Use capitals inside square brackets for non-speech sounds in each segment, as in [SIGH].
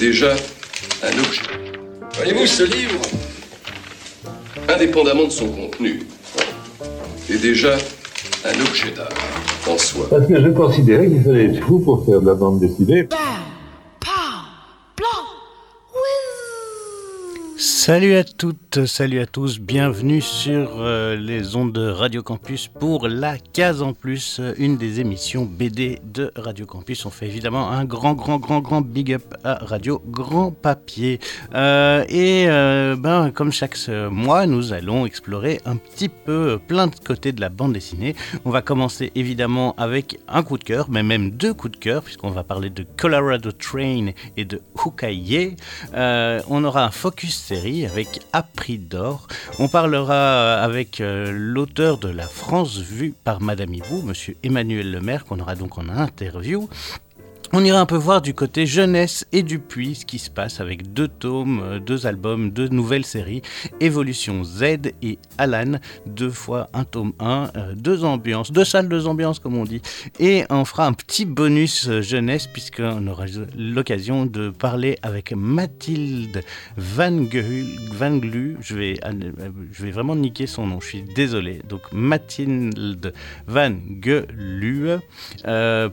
déjà un objet. Voyez-vous, ce livre, indépendamment de son contenu, est déjà un objet d'art en soi. Parce que je considérais qu'il fallait être fou pour faire de la bande dessinée. Salut à toutes, salut à tous, bienvenue sur euh, les ondes de Radio Campus pour la case en plus, euh, une des émissions BD de Radio Campus. On fait évidemment un grand, grand, grand, grand big up à Radio Grand Papier. Euh, et ben, comme chaque mois, nous allons explorer un petit peu plein de côtés de la bande dessinée. On va commencer évidemment avec un coup de cœur, mais même deux coups de cœur, puisqu'on va parler de Colorado Train et de Hukaye. on aura un focus série avec Appris d'or. On parlera avec euh, l'auteur de La France vue par Madame Hibou, Monsieur Emmanuel Lemaire, qu'on aura donc en interview. On ira un peu voir du côté jeunesse et du puits ce qui se passe avec deux tomes, euh, deux albums, deux nouvelles séries, Évolution Z et Alan, deux fois un tome 1, euh, deux ambiances, deux salles, deux ambiances comme on dit. Et on fera un petit bonus euh, jeunesse puisqu'on aura l'occasion de parler avec Mathilde Van, Glu, je vais, je vais vraiment niquer son nom, je suis désolé. Donc Mathilde Van Gelu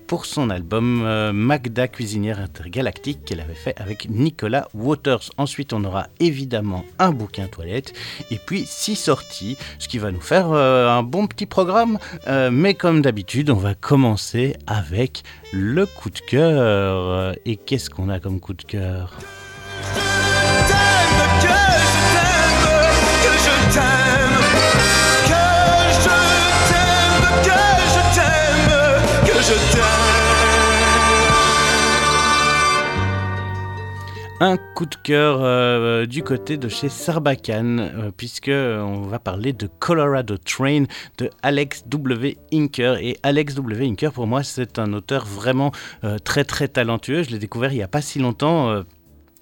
pour son album Magda cuisinière intergalactique qu'elle avait fait avec Nicolas Waters. Ensuite, on aura évidemment un bouquin toilette et puis six sorties, ce qui va nous faire euh, un bon petit programme. Euh, mais comme d'habitude, on va commencer avec le coup de cœur. Et qu'est-ce qu'on a comme coup de cœur? Un coup de cœur euh, du côté de chez Sarbacane, euh, puisque euh, on va parler de Colorado Train de Alex W. Inker. Et Alex W. Inker, pour moi, c'est un auteur vraiment très très talentueux. Je l'ai découvert il n'y a pas si longtemps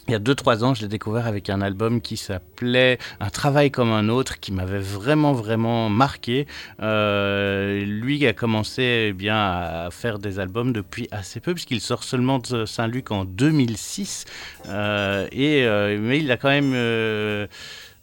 il y a 2-3 ans, je l'ai découvert avec un album qui s'appelait Un travail comme un autre, qui m'avait vraiment, vraiment marqué. Euh, lui a commencé eh bien, à faire des albums depuis assez peu, puisqu'il sort seulement de Saint-Luc en 2006. Euh, et, euh, mais il a quand même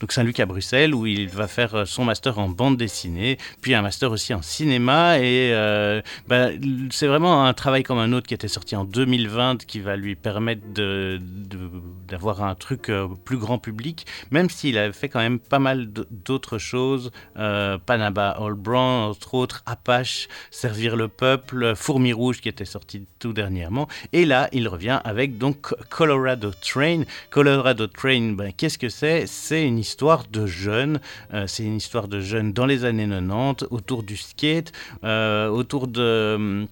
donc Saint-Luc à Bruxelles, où il va faire euh, son master en bande dessinée, puis un master aussi en cinéma. Et euh, bah, c'est vraiment un travail comme un autre qui était sorti en 2020, qui va lui permettre d'avoir un truc euh, plus grand public, même s'il avait fait quand même pas mal d'autres choses. Panaba All Brown, entre autres, Apache, Servir le peuple, Fourmi Rouge, qui était sorti tout dernièrement. Et là, il revient avec donc Colorado Train. Colorado Train, ben, qu'est-ce que c'est? C'est une histoire histoire de jeunes. Euh, c'est une histoire de jeunes dans les années 90, autour du skate, euh, autour de hum,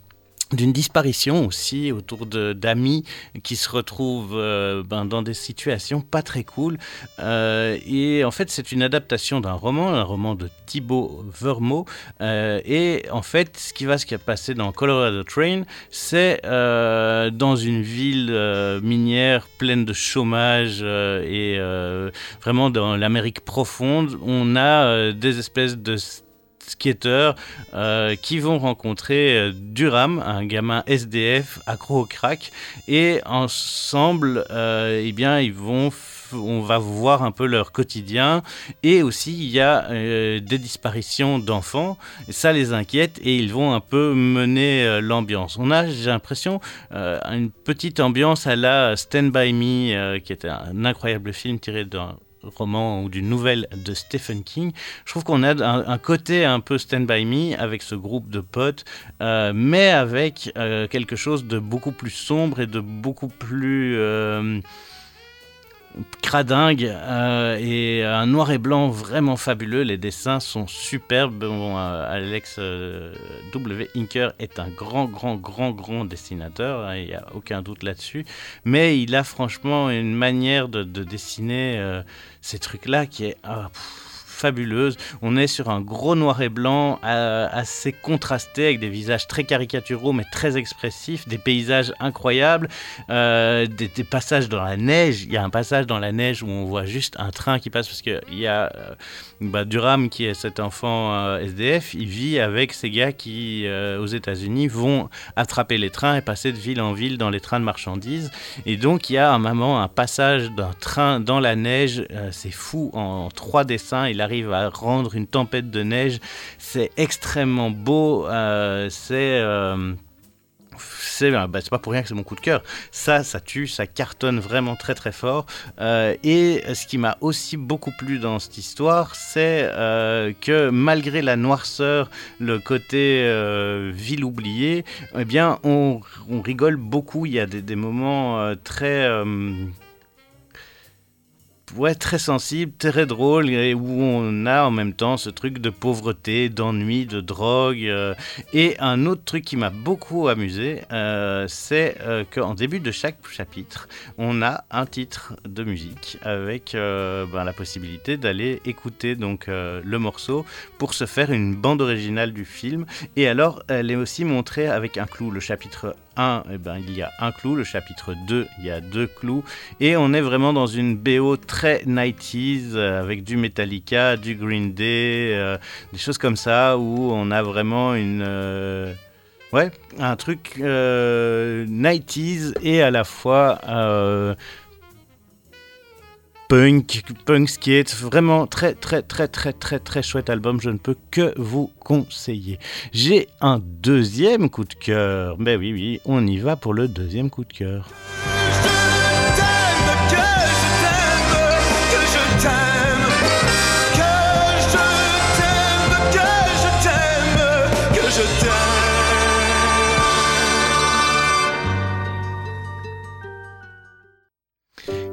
d'une disparition aussi autour d'amis qui se retrouvent euh, ben, dans des situations pas très cool. Euh, et en fait, c'est une adaptation d'un roman, un roman de Thibaut Vermeau. Euh, et en fait, ce qui va se passer dans Colorado Train, c'est dans une ville minière pleine de chômage et vraiment dans l'Amérique profonde, on a des espèces de skateurs euh, qui vont rencontrer euh, Durham, un gamin SDF accro au crack, et ensemble, euh, eh bien, ils vont on va voir un peu leur quotidien. Et aussi il y a des disparitions d'enfants. Ça les inquiète et ils vont un peu mener l'ambiance. On a j'ai l'impression une petite ambiance à la Stand By Me qui était un incroyable film tiré d'un roman ou d'une nouvelle de Stephen King, je trouve qu'on a un, côté un peu Stand By Me avec ce groupe de potes, euh, mais avec euh, quelque chose de beaucoup plus sombre et de beaucoup plus... Cradingue euh, et un noir et blanc vraiment fabuleux. Les dessins sont superbes. Bon, euh, Alex euh, W. Inker est un grand, grand, grand, grand dessinateur. Hein, il n'y a aucun doute là-dessus. Mais il a franchement une manière de, dessiner ces trucs-là qui est. Ah, fabuleuse. On est sur un gros noir et blanc assez contrasté avec des visages très caricaturaux mais très expressifs, des paysages incroyables, des, des, passages dans la neige. Il y a un passage dans la neige où on voit juste un train qui passe parce qu'il y a bah, Durham qui est cet enfant SDF, il vit avec ces gars qui aux États-Unis vont attraper les trains et passer de ville en ville dans les trains de marchandises. Et donc il y a un moment un passage d'un train dans la neige, euh, c'est fou, en, trois dessins, il arrive à rendre une tempête de neige, c'est extrêmement beau, euh, c'est... Euh, euh, bah, c'est pas pour rien que c'est mon coup de cœur. Ça, ça tue, ça cartonne vraiment très très fort. Et ce qui m'a aussi beaucoup plu dans cette histoire, c'est que malgré la noirceur, le côté ville oubliée, eh bien, on, rigole beaucoup. Il y a des moments très très sensible, très drôle, et où on a en même temps ce truc de pauvreté, d'ennui, de drogue. Euh, et un autre truc qui m'a beaucoup amusé, euh, c'est euh, qu'en début de chaque chapitre, on a un titre de musique avec ben, la possibilité d'aller écouter donc le morceau pour se faire une bande originale du film. Et alors, elle est aussi montrée avec un clou. Le chapitre 1, eh ben, il y a un clou. Le chapitre 2, il y a deux clous. Et on est vraiment dans une BO très 90s euh, avec du Metallica, du Green Day, euh, des choses comme ça où on a vraiment une. Euh, ouais, un truc 90s et à la fois punk, punk skate, vraiment très très très très très très chouette album, je ne peux que vous conseiller. J'ai un deuxième coup de cœur, ben oui oui, on y va pour le deuxième coup de cœur.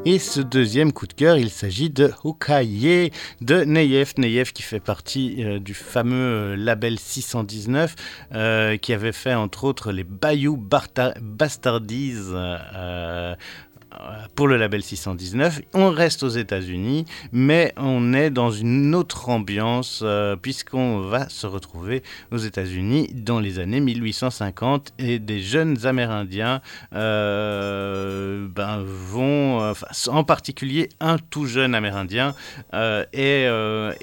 Et ce deuxième coup de cœur, il s'agit de Hukaye de Neyef. Neyef qui fait partie euh, du fameux euh, label 619, euh, qui avait fait entre autres les Bayou Bastardies pour le label 619. On reste aux États-Unis, mais on est dans une autre ambiance euh, puisqu'on va se retrouver aux États-Unis dans les années 1850 et des jeunes Amérindiens euh, ben, vont, en particulier un tout jeune Amérindien, euh, est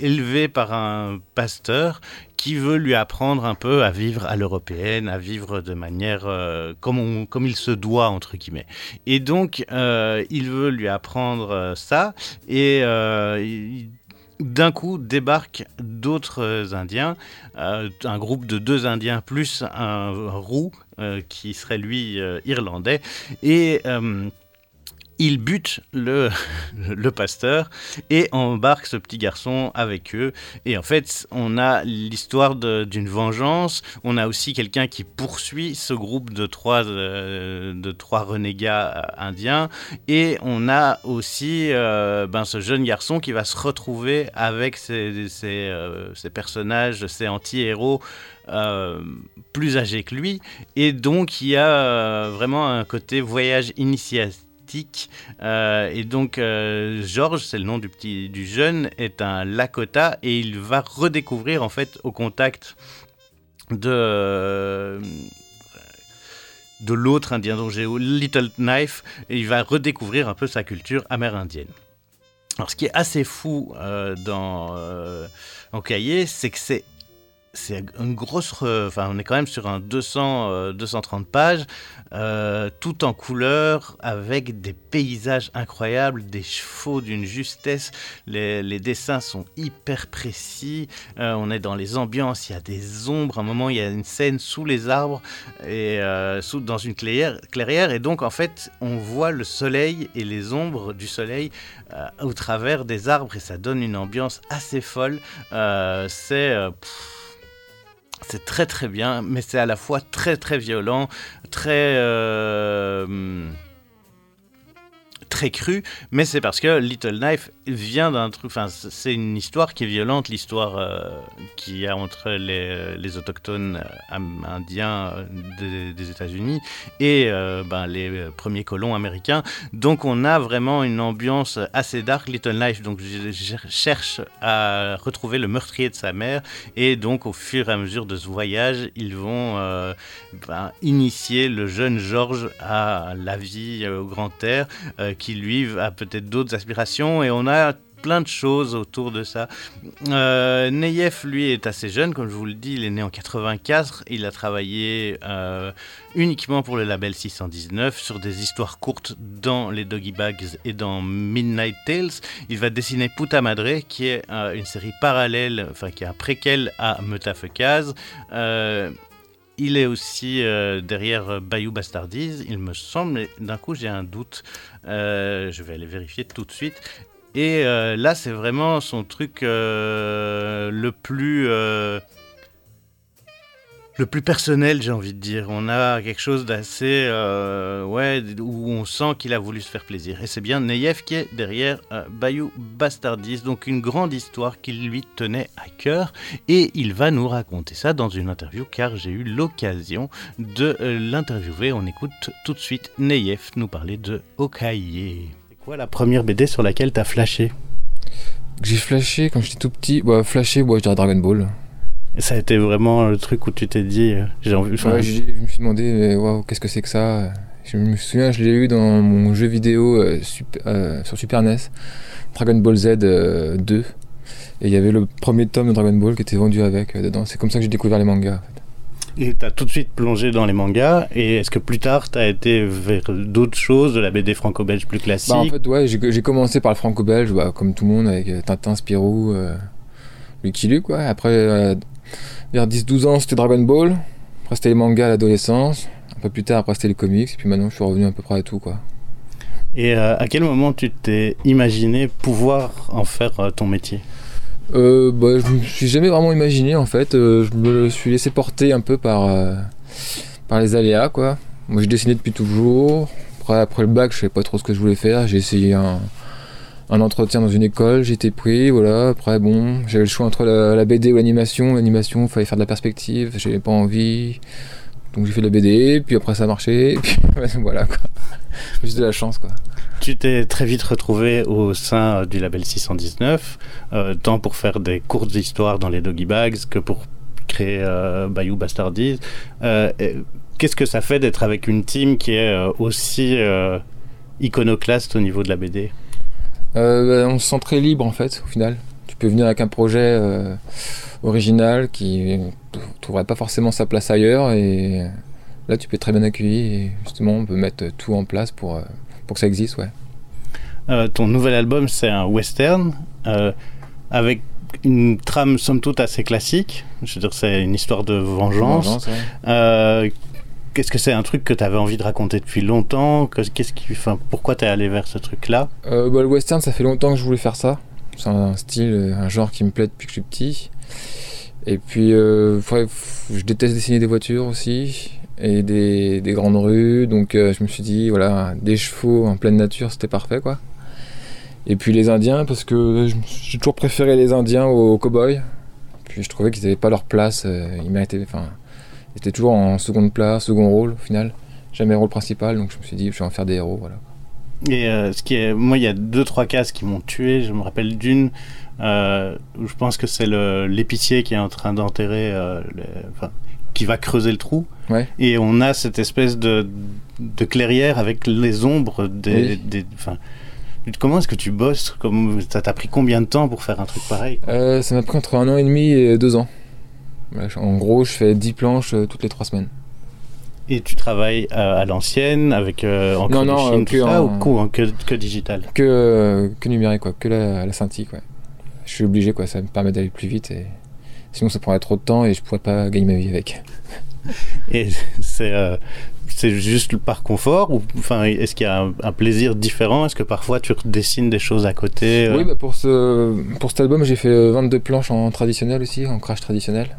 élevé par un pasteur qui veut lui apprendre un peu à vivre à l'européenne, à vivre de manière euh, comme, comme il se doit, entre guillemets. Et donc, euh, il veut lui apprendre euh, ça, et d'un coup débarquent d'autres Indiens, un groupe de deux Indiens plus un roux, qui serait lui irlandais, et ils butent [LAUGHS] le, pasteur et embarquent ce petit garçon avec eux. Et en fait, on a l'histoire d'une vengeance. On a aussi quelqu'un qui poursuit ce groupe de trois, euh, renégats euh, indiens. Et on a aussi euh, ben, ce jeune garçon qui va se retrouver avec ces personnages, ces anti-héros. plus âgés que lui et donc il y a vraiment un côté voyage initiatique euh, et donc, euh, Georges, c'est le nom du, petit, du jeune, est un Lakota et il va redécouvrir, en fait, au contact de euh, de l'autre indien dont j'ai Little Knife, et il va redécouvrir un peu sa culture amérindienne. Alors, ce qui est assez fou dans en cahier, c'est que c'est c'est une grosse. Enfin, on est quand même sur un 200, 230 pages. Euh, tout en couleur, avec des paysages incroyables, des chevaux d'une justesse. Les, dessins sont hyper précis. Euh, on est dans les ambiances, il y a des ombres. À un moment, il y a une scène sous les arbres et euh, dans une clairière, clairière. Et donc, en fait, on voit le soleil et les ombres du soleil au travers des arbres et ça donne une ambiance assez folle. c'est c'est très très bien, mais c'est à la fois très très violent, très euh, très cru, mais c'est parce que Little Knife vient d'un truc. Enfin, c'est une histoire qui est violente, l'histoire euh, qu'il y a entre les, les autochtones euh, indiens des, des États-Unis et ben, les premiers colons américains. Donc, on a vraiment une ambiance assez dark. Little Knife, donc, je, cherche à retrouver le meurtrier de sa mère, et donc, au fur et à mesure de ce voyage, ils vont ben, initier le jeune George à la vie au grand air, euh, qui lui a peut-être d'autres aspirations, et on a plein de choses autour de ça. Euh, lui, est assez jeune, comme je vous le dis, il est né en 84. Il a travaillé euh, uniquement pour le label 619 sur des histoires courtes dans les Doggy Bags et dans Midnight Tales. Il va dessiner Puta Madre, qui est une série parallèle, enfin qui est un préquel à Metafekaz. Il est aussi euh, derrière euh, Bayou Bastardise, il me semble, mais d'un coup j'ai un doute. Euh, je vais aller vérifier tout de suite. Et là, c'est vraiment son truc le plus le plus personnel, j'ai envie de dire. On a quelque chose d'assez, euh, ouais, où on sent qu'il a voulu se faire plaisir. Et c'est bien Neyef qui est derrière euh, Bayou Bastardis, donc une grande histoire qui lui tenait à cœur. Et il va nous raconter ça dans une interview, car j'ai eu l'occasion de euh, l'interviewer. On écoute tout de suite Neyef nous parler de Okaye. C'est quoi la première BD sur laquelle tu as flashé? J'ai flashé quand j'étais tout petit. Bah, flashé, bah, je dirais Dragon Ball. Et ça a été vraiment le truc où tu t'es dit, euh, j'ai envie. Ouais, je me suis demandé, qu'est-ce que c'est que ça? Je me souviens, je l'ai eu dans mon jeu vidéo euh, euh, sur Super NES, Dragon Ball Z 2. Et il y avait le premier tome de Dragon Ball qui était vendu avec dedans. C'est comme ça que j'ai découvert les mangas. Et tu as tout de suite plongé dans les mangas. Et est-ce que plus tard, tu as été vers d'autres choses, de la BD franco-belge plus classique bah, En fait, ouais, j'ai commencé par le franco-belge, bah, comme tout le monde, avec Tintin, Spirou, Lucky Luke. Ouais. Après, vers 10-12 ans, c'était Dragon Ball. Après, c'était les mangas à l'adolescence. Un peu plus tard, après, c'était les comics. Et puis maintenant, je suis revenu à peu près à tout, quoi. Et euh, à quel moment tu t'es imaginé pouvoir en faire euh, ton métier? Euh, bah, Je me suis jamais vraiment imaginé, en fait. je me suis laissé porter un peu par, par les aléas, quoi. Moi, je dessinais depuis toujours. Après, après le bac, je savais pas trop ce que je voulais faire. J'ai essayé un un entretien dans une école, j'étais pris, voilà. Après, bon, j'avais le choix entre la, BD ou l'animation. L'animation, il fallait faire de la perspective, j'avais pas envie. Donc j'ai fait de la BD, puis après ça a marché, [LAUGHS] puis voilà quoi. Juste de la chance quoi. Tu t'es très vite retrouvé au sein du label 619, euh, tant pour faire des courtes histoires dans les Doggy Bags que pour créer euh, Bayou Bastardies. Euh, Qu'est-ce que ça fait d'être avec une team qui est euh, aussi iconoclaste au niveau de la BD euh, bah, on se sent très libre en fait au final. Tu peux venir avec un projet euh, original qui ne trouverait pas forcément sa place ailleurs et là tu peux être très bien accueilli et justement on peut mettre tout en place pour, euh, pour que ça existe. Ouais. ton nouvel album c'est un western avec une trame somme toute assez classique. Je veux dire c'est une histoire de vengeance. Qu'est-ce que c'est un truc que tu avais envie de raconter depuis longtemps Qu'est-ce qui, enfin, Pourquoi tu es allé vers ce truc-là euh, bah, Le western, ça fait longtemps que je voulais faire ça. C'est un style, un genre qui me plaît depuis que je suis petit. Et puis, euh, je déteste dessiner des voitures aussi et des, grandes rues. Donc, euh, je me suis dit, voilà, des chevaux en pleine nature, c'était parfait, quoi. Et puis les Indiens, parce que j'ai toujours préféré les Indiens aux, cow-boys. Puis je trouvais qu'ils n'avaient pas leur place. ils méritaient, enfin, J'étais toujours en seconde place, second rôle au final. Jamais rôle principal, donc je me suis dit, je vais en faire des héros, voilà. Et euh, ce qui est, moi, il y a deux trois cases qui m'ont tué. Je me rappelle d'une euh, où je pense que c'est l'épicier qui est en train d'enterrer, euh, enfin, qui va creuser le trou. Ouais. Et on a cette espèce de, de clairière avec les ombres des, des Comment est-ce que tu bosses? Comme ça t'a pris combien de temps pour faire un truc pareil Ça m'a pris entre un an et demi et deux ans. En gros, je fais 10 planches euh, toutes les 3 semaines. Et tu travailles euh, à l'ancienne avec euh, en non, non, que ou que, digital? Que, que numérique, quoi, que la, la scintille. Quoi. Je suis obligé, quoi, ça me permet d'aller plus vite. Et... Sinon, ça prendrait trop de temps et je pourrais pas gagner ma vie avec. [LAUGHS] et c'est c'est juste par confort ou enfin est-ce qu'il y a un, plaisir différent? Est-ce que parfois tu dessines des choses à côté Oui, bah pour ce pour cet album, j'ai fait 22 planches en traditionnel aussi, en crash traditionnel.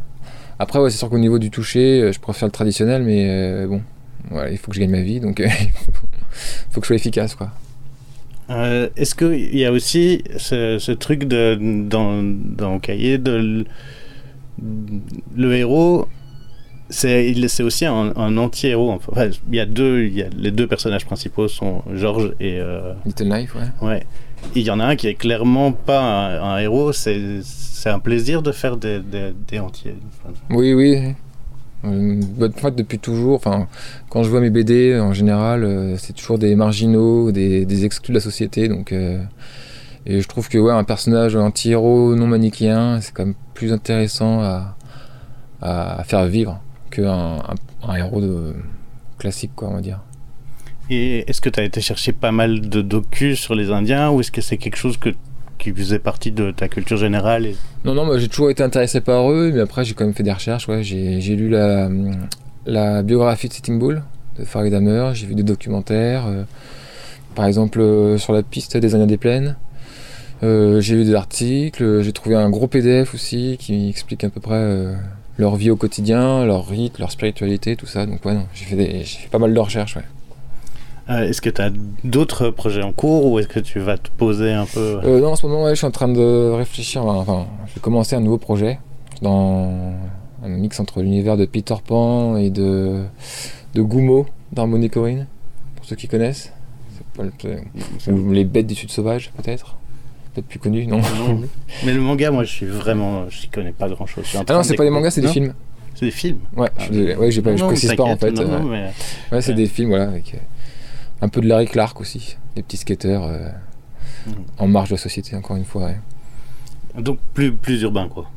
Après, c'est sûr qu'au niveau du toucher, euh, je préfère le traditionnel, mais euh, bon, il faut que je gagne ma vie, donc [LAUGHS] il faut que je sois efficace, quoi. Euh, Est-ce qu'il y a aussi ce, truc dans, dans Cahier de le héros c'est aussi un, un anti-héros enfin il y a deux il y a, les deux personnages principaux sont Georges et euh, Little Life, ouais. ouais il y en a un qui est clairement pas un, un héros c'est c'est un plaisir de faire des, des, des anti enfin, Oui, oui. En fait, depuis toujours, enfin, quand je vois mes BD, en général, euh, c'est toujours des marginaux, des, des exclus de la société. Donc, euh, et je trouve que ouais, un personnage anti-héros non manichéen, c'est quand même plus intéressant à, à faire vivre qu'un un, un héros de, classique, quoi, on va dire. Et est-ce que tu as été chercher pas mal de docus sur les Indiens ou est-ce que c'est quelque chose que, qui faisait partie de ta culture générale et... Non, non, moi j'ai toujours été intéressé par eux, mais après j'ai quand même fait des recherches. Ouais. J'ai j'ai lu la, la biographie de Sitting Bull de Farid Hammer, j'ai vu des documentaires, euh, par exemple euh, sur la piste des Indiens des Plaines. Euh, j'ai lu des articles, j'ai trouvé un gros PDF aussi qui explique à peu près leur vie au quotidien, leur rite, leur spiritualité, tout ça. Donc ouais, j'ai fait, des- j'ai fait pas mal de recherches. Ouais. Euh, est-ce que tu as d'autres projets en cours ou est-ce que tu vas te poser un peu Euh, non, en ce moment, ouais, je suis en train de réfléchir. Enfin, je vais commencer un nouveau projet dans un mix entre l'univers de Peter Pan et de, de Gumo d'Harmony Corinne, pour ceux qui connaissent. C'est pas le- ou les bêtes du Sud sauvage, peut-être Peut-être plus connu, non Non. [LAUGHS] Mais le manga, moi, je suis vraiment, je connais pas grand-chose. Je suis en Ah non, c'est pas des mangas, c'est des films. C'est des films. Ouais, je, suis désolé. ouais, j'ai pas, je Non, précise pas en fait. non, euh, non, mais- ouais, c'est ouais. des films, voilà, avec euh, un peu de Larry Clark aussi, des petits skateurs euh, en marge de la société, encore une fois. ouais. Donc plus, plus urbain, quoi.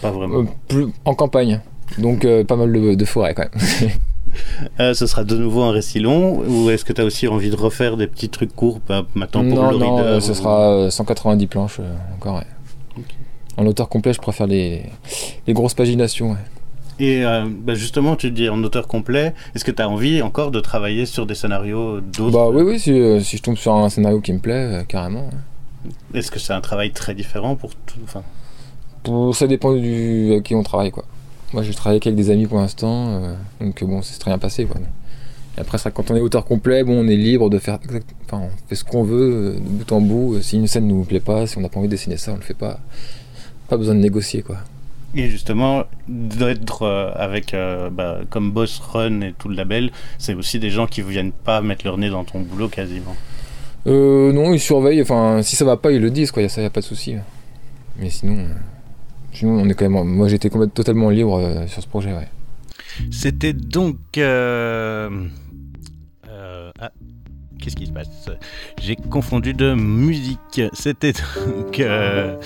Pas vraiment. Euh, plus en campagne, donc euh, pas mal de, de forêt quand même. [LAUGHS] [LAUGHS] Euh, ce sera de nouveau un récit long ou est-ce que tu as aussi envie de refaire des petits trucs courts bah, maintenant pour non, le non, euh, ce sera euh, 190 planches euh, encore. ouais. Ok. En auteur complet, je préfère les, les grosses paginations. ouais. Et euh, bah, justement, tu dis en auteur complet, est-ce que tu as envie encore de travailler sur des scénarios d'autres Bah oui, oui, si, euh, si je tombe sur un scénario qui me plaît, euh, carrément. ouais. Est-ce que c'est un travail très différent pour tout enfin, Pour- ça dépend du avec qui on travaille, quoi. Moi, j'ai travaillé avec des amis pour l'instant, euh, donc euh, bon, c'est très bien passé, quoi. Et après, ça, quand on est auteur complet, bon, on est libre de faire, enfin, on fait ce qu'on veut, euh, de bout en bout. Si une scène nous plaît pas, si on n'a pas envie de dessiner ça, on le fait pas. Pas besoin de négocier, quoi. Et justement, d'être avec, euh, bah, comme Boss Run et tout le label, c'est aussi des gens qui viennent pas mettre leur nez dans ton boulot quasiment. Euh, non, ils surveillent. Enfin, si ça va pas, ils le disent, quoi. Ça, y a pas de souci. Mais sinon, euh, sinon, on est quand même. Moi, j'étais totalement libre euh, sur ce projet, ouais. C'était donc. euh, euh, ah, qu'est-ce qui se passe J'ai confondu de musique. C'était donc euh,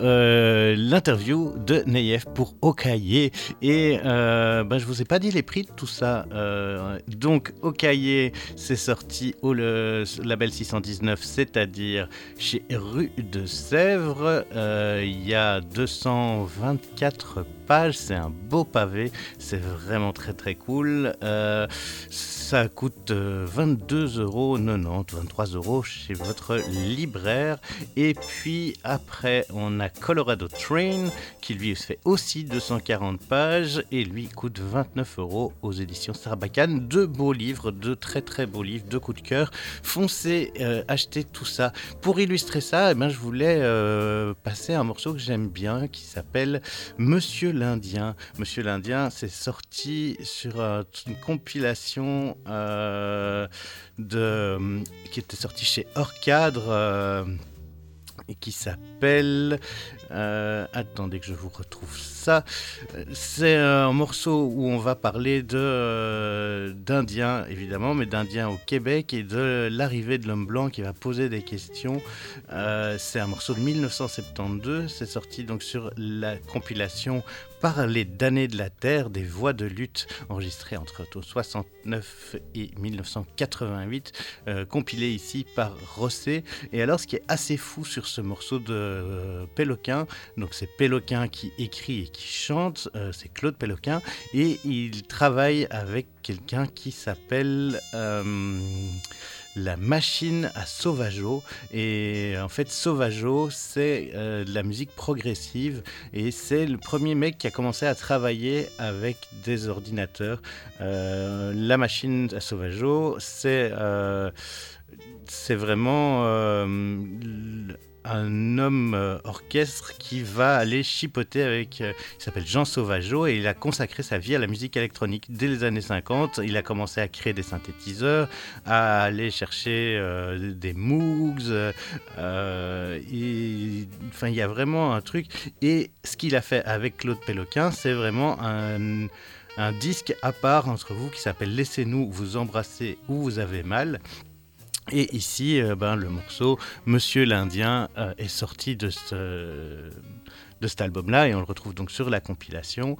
euh, l'interview de Neyef pour Okaye. Et euh, bah, je vous ai pas dit les prix de tout ça. Euh, donc, Okaye, c'est sorti au label 619, c'est-à-dire chez Rue de Sèvres. Il y a 224 C'est un beau pavé. C'est vraiment très très cool. Euh, ça coûte euh, 22,90 euros, 23 euros chez votre libraire. Et puis après, on a Colorado Train qui lui fait aussi 240 pages et lui coûte 29 euros aux éditions Sarbacane. Deux beaux livres, deux très très beaux livres, deux coups de cœur. Foncez, euh, tout ça. Pour illustrer ça, eh ben, je voulais euh, passer un morceau que j'aime bien qui s'appelle Monsieur Monsieur l'Indien, c'est sorti sur euh, une compilation euh, de, qui était sortie chez Hors Cadre. euh, et qui s'appelle. euh, attendez que je vous retrouve ça. Euh, C'est un morceau où on va parler euh, d'Indiens, évidemment, mais d'Indiens au Québec et de l'arrivée de l'homme blanc qui va poser des questions. Euh, C'est un morceau de 1972. C'est sorti donc sur la compilation Parler d'années de la Terre, des voix de lutte enregistrées entre 69 et 1988, euh, compilé ici par Rosset. Et alors, ce qui est assez fou sur ce morceau de Péloquin, donc c'est Péloquin qui écrit et qui chante, euh, c'est Claude Péloquin, et il travaille avec quelqu'un qui s'appelle euh, la machine à Sauvageau. Et en fait, Sauvageau, c'est euh, de la musique progressive, et c'est le premier mec qui a commencé à travailler avec des ordinateurs. La machine à Sauvageau, c'est... c'est vraiment un homme euh, orchestre qui va aller chipoter avec. Euh, il s'appelle Jean Sauvageau et il a consacré sa vie à la musique électronique. Dès les années 50, il a commencé à créer des synthétiseurs, à aller chercher euh, des Moogs. enfin, il y a vraiment un truc. Et ce qu'il a fait avec Claude Péloquin, c'est vraiment un un disque à part entre vous qui s'appelle Laissez-nous vous embrasser où vous avez mal et ici, euh, ben, le morceau Monsieur l'Indien euh, est sorti de, ce, de cet album-là et on le retrouve donc sur la compilation.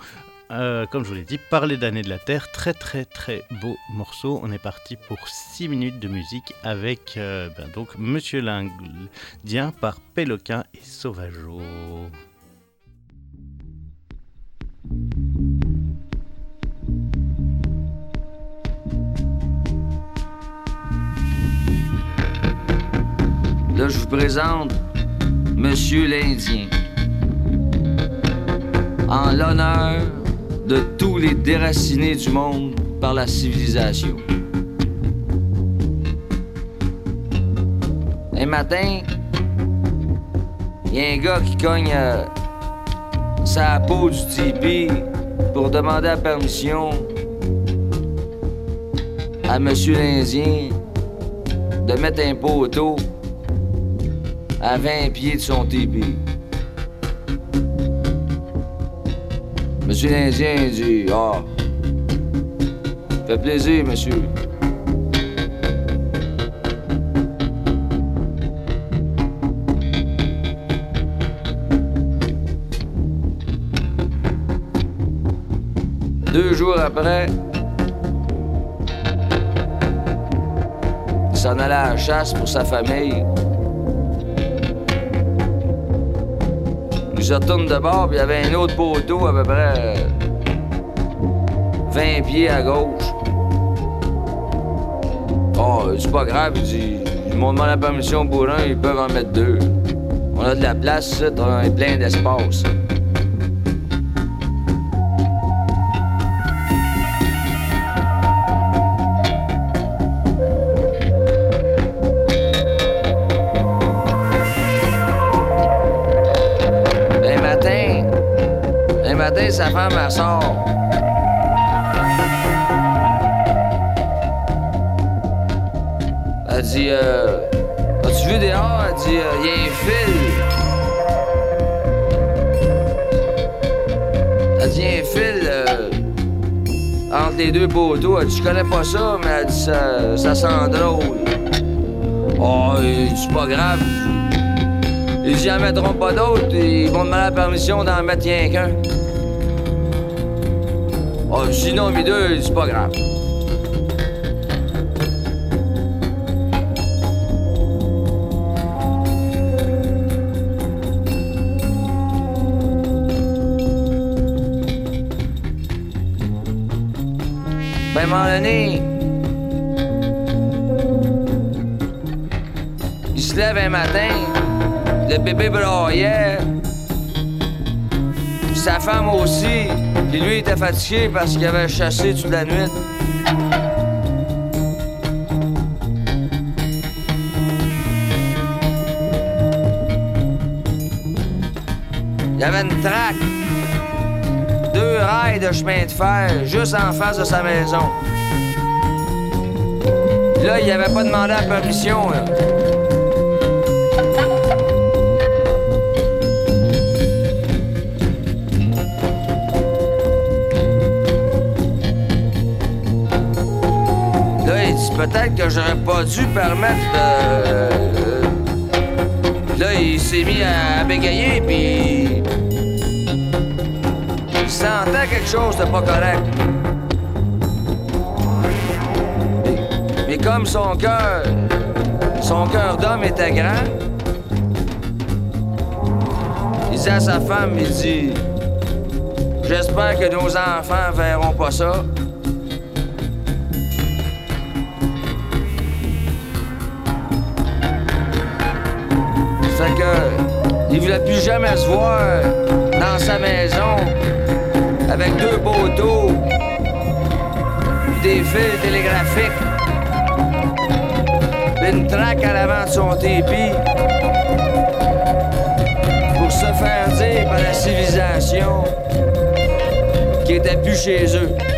Euh, comme je vous l'ai dit, Parler d'années de la Terre, très très très beau morceau. On est parti pour 6 minutes de musique avec ben, donc Monsieur l'Indien par Péloquin et Sauvageau. Là, je vous présente Monsieur l'Indien. En l'honneur de tous les déracinés du monde par la civilisation. Un matin, il y a un gars qui cogne euh, sa peau du tipi pour demander la permission à Monsieur l'Indien de mettre un poteau à 20 pieds de son TP. Monsieur l'Indien dit Ah, fait plaisir, monsieur. Deux jours après, il s'en allait à chasse pour sa famille. Je retourne de bord, puis il y avait un autre poteau à peu près 20 pieds à gauche. Oh, c'est pas grave, il dit, ils m'ont demandé la permission pour un, ils peuvent en mettre deux. On a de la place, on est plein d'espace. Sa femme, elle sort. Elle dit euh, As-tu vu dehors? Elle dit euh, Il y a un fil. Elle dit y a un fil euh, entre les deux poteaux. Elle dit Je connais pas ça, mais elle dit Ça, ça sent drôle. Oh, c'est pas grave. Ils n'y en mettront pas d'autres. Ils vont demander la permission d'en mettre rien qu'un. Oh, sinon, mes deux, c'est pas grave. Ben, donné, il se lève un matin, le bébé braillait, sa femme aussi. Puis lui, était fatigué parce qu'il avait chassé toute la nuit. Il y avait une traque, deux rails de chemin de fer juste en face de sa maison. là, il avait pas demandé la permission. Là. Peut-être que j'aurais pas dû permettre de. Euh, là, il s'est mis à, bégayer, puis. Il sentait quelque chose de pas correct. Mais, comme son cœur. Son cœur d'homme était grand, il dit à sa femme, il dit. J'espère que nos enfants verront pas ça. Voulait plus jamais se voir dans sa maison avec deux poteaux, des fils télégraphiques. une traque à l'avant de son tépi pour se faire dire par la civilisation qui était plus chez eux.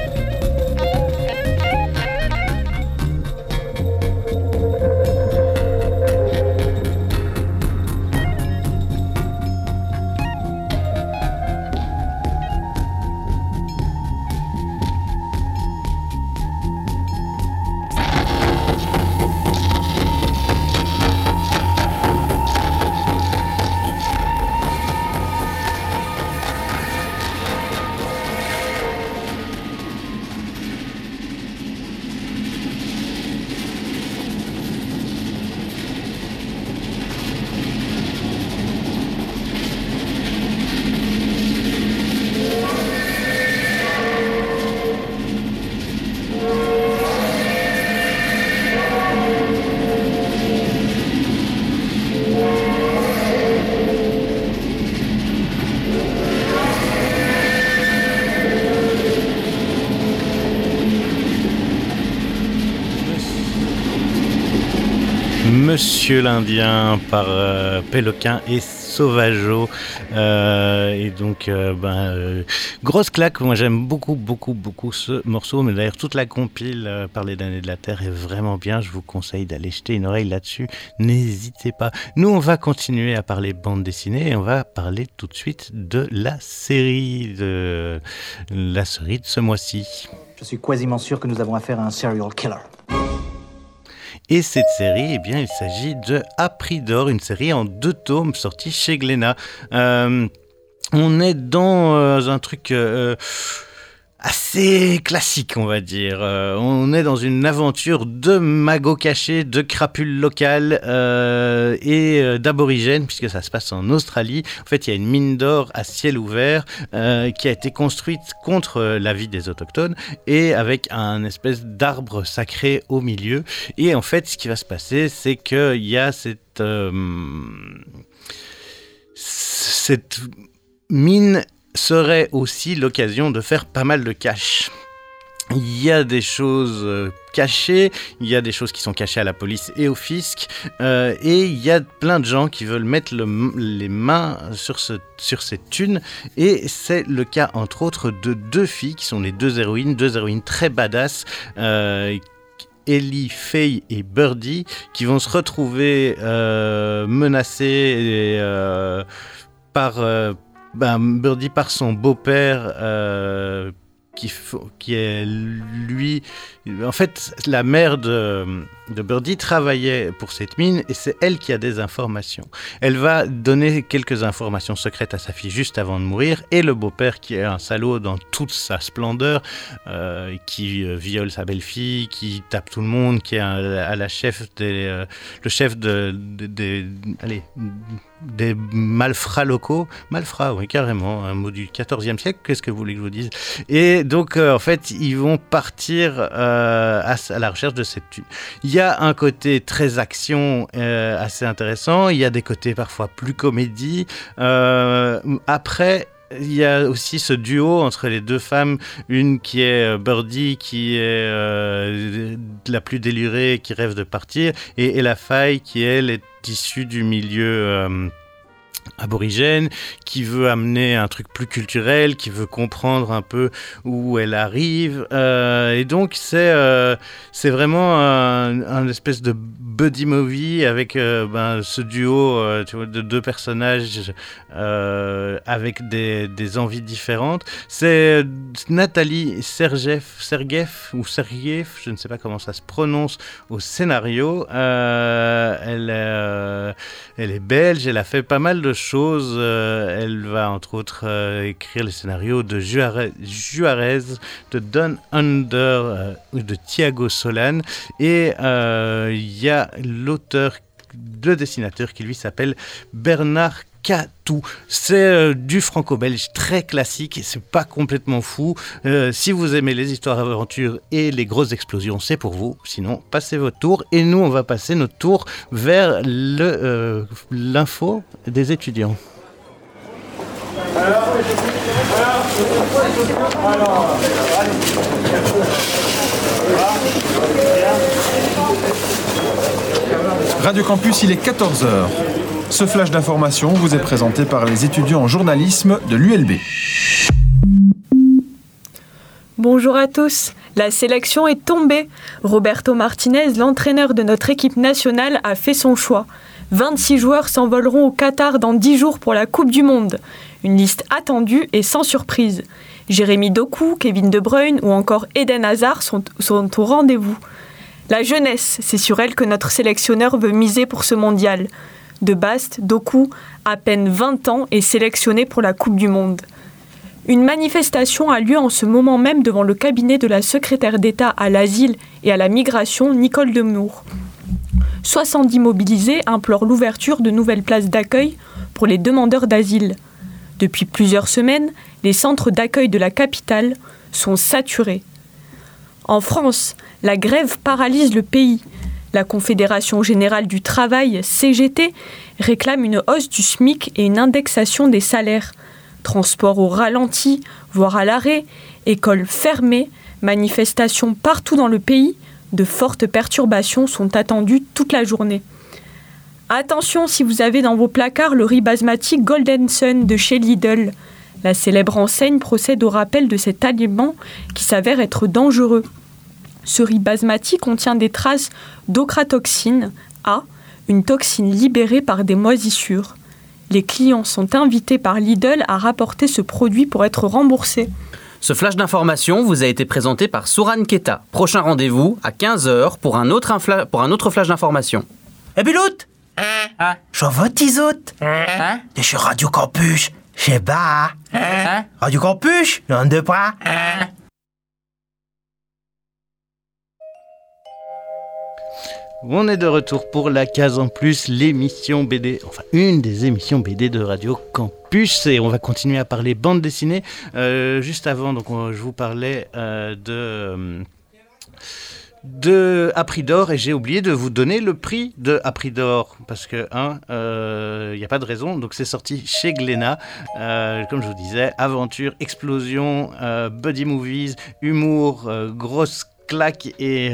Monsieur l'Indien par euh, Péloquin et Sauvageau. Euh, et donc, euh, ben, grosse claque. Moi, j'aime beaucoup, beaucoup, beaucoup ce morceau. Mais d'ailleurs, toute la compile par les damnés de la Terre est vraiment bien. Je vous conseille d'aller jeter une oreille là-dessus. N'hésitez pas. Nous, on va continuer à parler bande dessinée et on va parler tout de suite de la série de la série de ce mois-ci. Je suis quasiment sûr que nous avons affaire à un serial killer. Et cette série, eh bien, il s'agit de Apridor, une série en deux tomes sortie chez Glénat. Euh, on est dans euh, un truc euh, assez classique, on va dire. Euh, on est dans une aventure de magots cachés, de crapules locales euh, et euh, d'aborigènes, puisque ça se passe en Australie. En fait, il y a une mine d'or à ciel ouvert qui a été construite contre la vie des autochtones et avec un espèce d'arbre sacré au milieu. Et en fait, ce qui va se passer, c'est qu'il y a cette cette mine serait aussi l'occasion de faire pas mal de cash. Il y a des choses euh, cachées, il y a des choses qui sont cachées à la police et au fisc, euh, et il y a plein de gens qui veulent mettre les mains sur, ce, sur cette thune, et c'est le cas entre autres de deux filles qui sont les deux héroïnes, deux héroïnes très badass. Euh, Ellie, Faye et Birdie qui vont se retrouver menacées par ben, Birdie par son beau-père, euh, qui, qui, est lui. En fait, la mère de, de, Birdie travaillait pour cette mine et c'est elle qui a des informations. Elle va donner quelques informations secrètes à sa fille juste avant de mourir et le beau-père, qui est un salaud dans toute sa splendeur, euh, qui euh, viole sa belle-fille, qui tape tout le monde, qui est à la chef des, le chef de, des allez, des malfrats locaux. Malfrats, oui, carrément, un mot du 14e siècle, qu'est-ce que vous voulez que je vous dise? Et donc, euh, en fait, ils vont partir euh, à, la recherche de cette thune. Il y a un côté très action euh, assez intéressant, il y a des côtés parfois plus comédie. après, il y a aussi ce duo entre les deux femmes, une qui est Birdie, qui est la plus délurée, qui rêve de partir, et, et la faille qui elle est issue du milieu aborigène, qui veut amener un truc plus culturel, qui veut comprendre un peu où elle arrive. Euh, et donc c'est euh, vraiment un, espèce de buddy movie avec euh, ben, ce duo de deux personnages avec des, des, envies différentes. C'est Nathalie Sergev, Sergev ou Sergev, je ne sais pas comment ça se prononce, au scénario. elle, est, elle est belge, elle a fait pas mal de choses. Euh, elle va entre autres euh, écrire le scénario de Juarez, de Don Under euh, de Thiago Solan. Et il y a l'auteur, le dessinateur qui lui s'appelle Bernard Catou. C'est du franco-belge très classique, c'est pas complètement fou. si vous aimez les histoires d'aventures et les grosses explosions, c'est pour vous. Sinon, passez votre tour. Et nous, on va passer notre tour vers l'info des étudiants. Radio Campus, il est 14h. Ce flash d'information vous est présenté par les étudiants en journalisme de l'ULB. Bonjour à tous. La sélection est tombée. Roberto Martinez, l'entraîneur de notre équipe nationale, a fait son choix. 26 joueurs s'envoleront au Qatar dans 10 jours pour la Coupe du Monde. Une liste attendue et sans surprise. Jérémy Doku, Kevin De Bruyne ou encore Eden Hazard sont, sont au rendez-vous. La jeunesse, c'est sur elle que notre sélectionneur veut miser pour ce mondial. De Bast, Doku, à peine 20 ans, est sélectionné pour la Coupe du Monde. Une manifestation a lieu en ce moment même devant le cabinet de la secrétaire d'État à l'asile et à la migration, Nicole Demour. 70 mobilisés implorent l'ouverture de nouvelles places d'accueil pour les demandeurs d'asile. Depuis plusieurs semaines, les centres d'accueil de la capitale sont saturés. En France, la grève paralyse le pays. La Confédération générale du travail, CGT, réclame une hausse du SMIC et une indexation des salaires transport au ralenti, voire à l'arrêt, écoles fermées, manifestations partout dans le pays, de fortes perturbations sont attendues toute la journée. Attention si vous avez dans vos placards le riz basmati Golden Sun de chez Lidl. La célèbre enseigne procède au rappel de cet aliment qui s'avère être dangereux. Ce riz basmati contient des traces d'ocratoxine A, une toxine libérée par des moisissures. Les clients sont invités par Lidl à rapporter ce produit pour être remboursés. Ce flash d'information vous a été présenté par Souran Keta. Prochain rendez-vous à 15h pour un autre, pour un autre flash d'information. Eh Bilout hein Je vote Isote hein De chez Radio Campus, je bas hein Radio Campus, l'un de pas On est de retour pour la case en plus, l'émission BD, enfin une des émissions BD de Radio Campus, et on va continuer à parler bande dessinée. Euh, juste avant, donc je vous parlais euh, de euh, de Apridor et j'ai oublié de vous donner le prix de Apridor parce que il n'y a pas de raison. Donc c'est sorti chez Glénat. Comme je vous disais aventure explosion buddy movies humour grosse claque et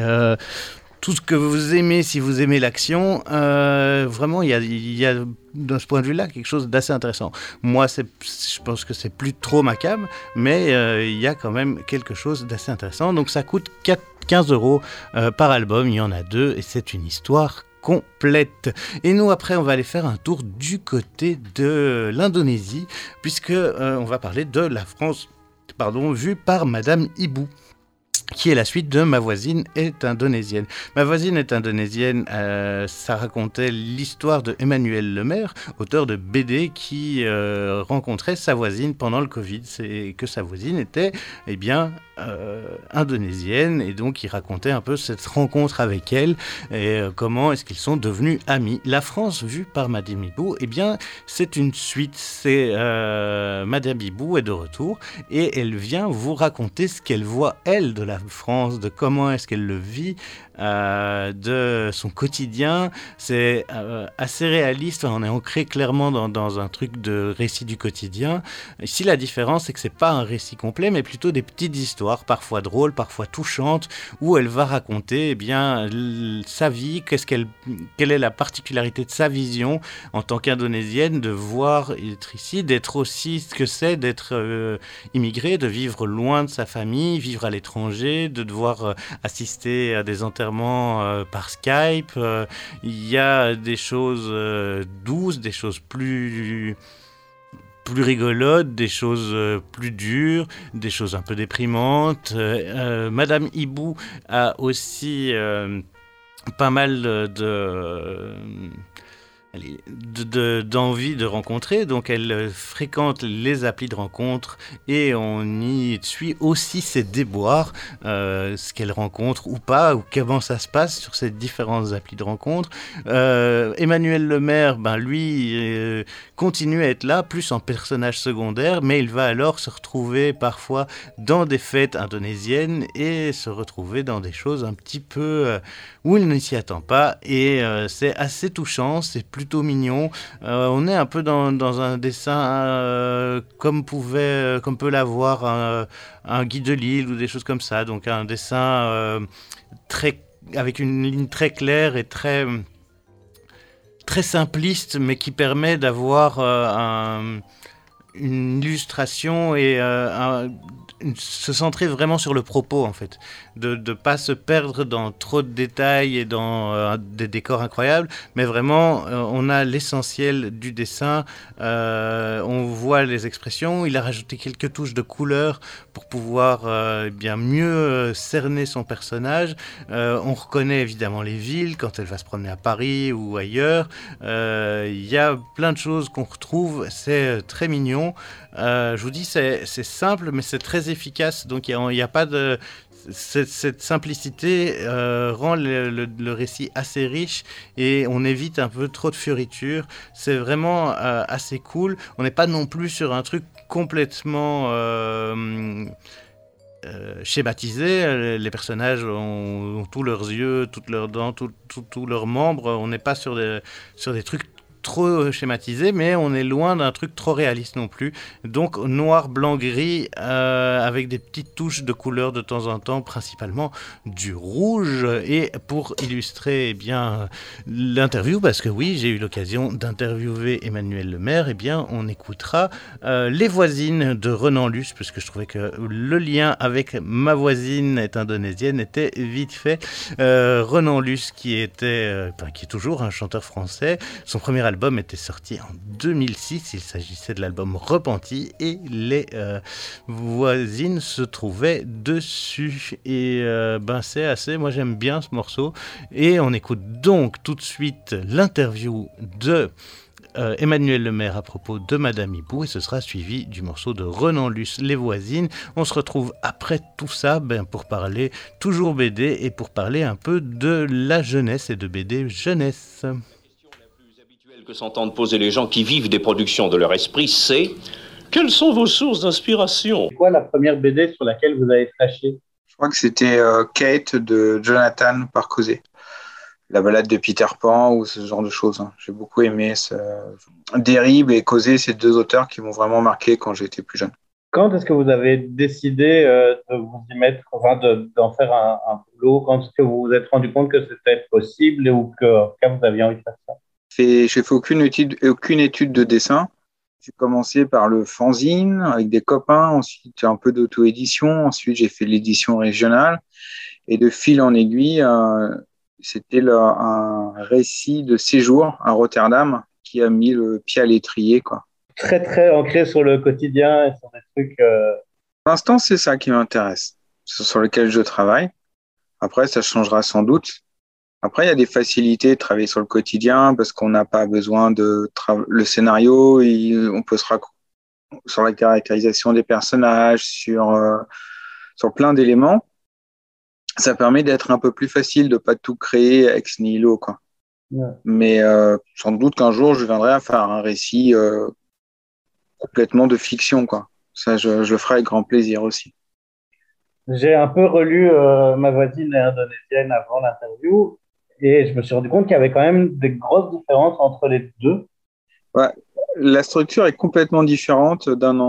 tout ce que vous aimez, si vous aimez l'action, euh, vraiment, il y a, y de ce point de vue-là, quelque chose d'assez intéressant. Moi, je pense que c'est plus trop ma cam, mais euh, il y a quand même quelque chose d'assez intéressant. Donc, ça coûte 4, 15 euros euh, par album. Il y en a deux, et c'est une histoire complète. Et nous, après, on va aller faire un tour du côté de l'Indonésie, puisque on va parler de la France, pardon, vue par Madame Hibou qui est la suite de Ma voisine est indonésienne. Ma voisine est indonésienne, euh, ça racontait l'histoire de Emmanuel Lemaire, auteur de BD qui euh, rencontrait sa voisine pendant le Covid. C'est que sa voisine était, eh bien, euh, indonésienne et donc il racontait un peu cette rencontre avec elle et comment est-ce qu'ils sont devenus amis. La France vue par Madame Ibou, eh bien, c'est une suite. C'est Madame Ibou est de retour et elle vient vous raconter ce qu'elle voit elle de la France, de comment est-ce qu'elle le vit, euh, de son quotidien. C'est euh, assez réaliste, on est ancré clairement dans, un truc de récit du quotidien. Ici, la différence, c'est que c'est pas un récit complet, mais plutôt des petites histoires, parfois drôles, parfois touchantes, où elle va raconter eh bien, sa vie, qu'est-ce qu'elle, quelle est la particularité de sa vision en tant qu'indonésienne, de voir être ici, d'être aussi ce que c'est d'être euh, immigré, de vivre loin de sa famille, vivre à l'étranger, de devoir assister à des enterrements euh, par Skype. Euh, il y a des choses euh, douces, des choses plus plus rigolotes, des choses plus dures, des choses un peu déprimantes. Madame Hibou a aussi pas mal de d'envie de, rencontrer, donc elle euh, fréquente les applis de rencontre et on y suit aussi ses déboires, euh, ce qu'elle rencontre ou pas, ou comment ça se passe sur ces différentes applis de rencontre. Euh, Emmanuel Lemaire, ben lui, continue à être là, plus en personnage secondaire, mais il va alors se retrouver parfois dans des fêtes indonésiennes et se retrouver dans des choses un petit peu où il ne s'y attend pas, et c'est assez touchant, c'est plutôt mignon. Euh, on est un peu dans, dans un dessin euh, comme, pouvait, euh, comme peut l'avoir un, guide de Lille ou des choses comme ça. Donc un dessin très, avec une ligne très claire et très très simpliste, mais qui permet d'avoir un une illustration et euh, se centrer vraiment sur le propos en fait, de ne pas se perdre dans trop de détails et dans euh, des décors incroyables, mais vraiment euh, on a l'essentiel du dessin, on voit les expressions, il a rajouté quelques touches de couleur pour pouvoir bien mieux cerner son personnage, on reconnaît évidemment les villes quand elle va se promener à Paris ou ailleurs, il y a plein de choses qu'on retrouve, c'est très mignon. Euh, je vous dis, c'est simple, mais c'est très efficace. Donc, il n'y a, pas de. Cette, simplicité euh, rend le, récit assez riche et on évite un peu trop de fioritures. C'est vraiment euh, assez cool. On n'est pas non plus sur un truc complètement schématisé. Les personnages ont, tous leurs yeux, toutes leurs dents, tous leurs membres. On n'est pas sur des, sur des trucs trop schématisé, mais on est loin d'un truc trop réaliste non plus. Donc noir, blanc, gris, euh, avec des petites touches de couleur de temps en temps, principalement du rouge. Et pour illustrer eh bien l'interview, parce que oui, j'ai eu l'occasion d'interviewer Emmanuel Lemaire, eh bien on écoutera euh, Les voisines de Renan Luce, parce que je trouvais que le lien avec ma voisine est indonésienne était vite fait. Euh, Renan Luce, qui était, qui est toujours un chanteur français, son premier album L'album était sorti en 2006. Il s'agissait de l'album Repenti et les euh, voisines se trouvaient dessus. Et euh, ben c'est assez. Moi j'aime bien ce morceau. Et on écoute donc tout de suite l'interview de euh, Emmanuel Lemaire à propos de Madame Hibou et ce sera suivi du morceau de Renan Luce, Les Voisines. On se retrouve après tout ça ben, pour parler toujours BD et pour parler un peu de la jeunesse et de BD jeunesse que s'entendent poser les gens qui vivent des productions de leur esprit, c'est quelles sont vos sources d'inspiration? C'est quoi la première BD sur laquelle vous avez flashé Je crois que c'était euh, Kate de Jonathan Parcosé. La balade de Peter Pan ou ce genre de choses. Hein. J'ai beaucoup aimé ce... Derib et Causé, ces deux auteurs qui m'ont vraiment marqué quand j'étais plus jeune. Quand est-ce que vous avez décidé euh, de vous y mettre, enfin d'en faire un, un, boulot? Quand est-ce que vous vous êtes rendu compte que c'était possible ou que vous aviez envie de faire ça? J'ai fait aucune étude, aucune étude de dessin. J'ai commencé par le fanzine avec des copains, ensuite un peu d'auto-édition, ensuite j'ai fait l'édition régionale. Et de fil en aiguille, euh, c'était un récit de séjour à Rotterdam qui a mis le pied à l'étrier. Quoi. Très, très ancré sur le quotidien et sur des trucs. Euh... Pour l'instant, c'est ça qui m'intéresse, sur lequel je travaille. Après, ça changera sans doute. Après, il y a des facilités de travailler sur le quotidien parce qu'on n'a pas besoin de le scénario, on peut se sur la caractérisation des personnages, sur, euh, sur plein d'éléments. Ça permet d'être un peu plus facile de pas tout créer ex nihilo, quoi. Mais euh, sans doute qu'un jour, je viendrai à faire un récit euh, complètement de fiction, quoi. Ça, je, je, le ferai avec grand plaisir aussi. J'ai un peu relu Ma voisine indonésienne avant l'interview et je me suis rendu compte qu'il y avait quand même des grosses différences entre les deux. Ouais, la structure est complètement différente d'un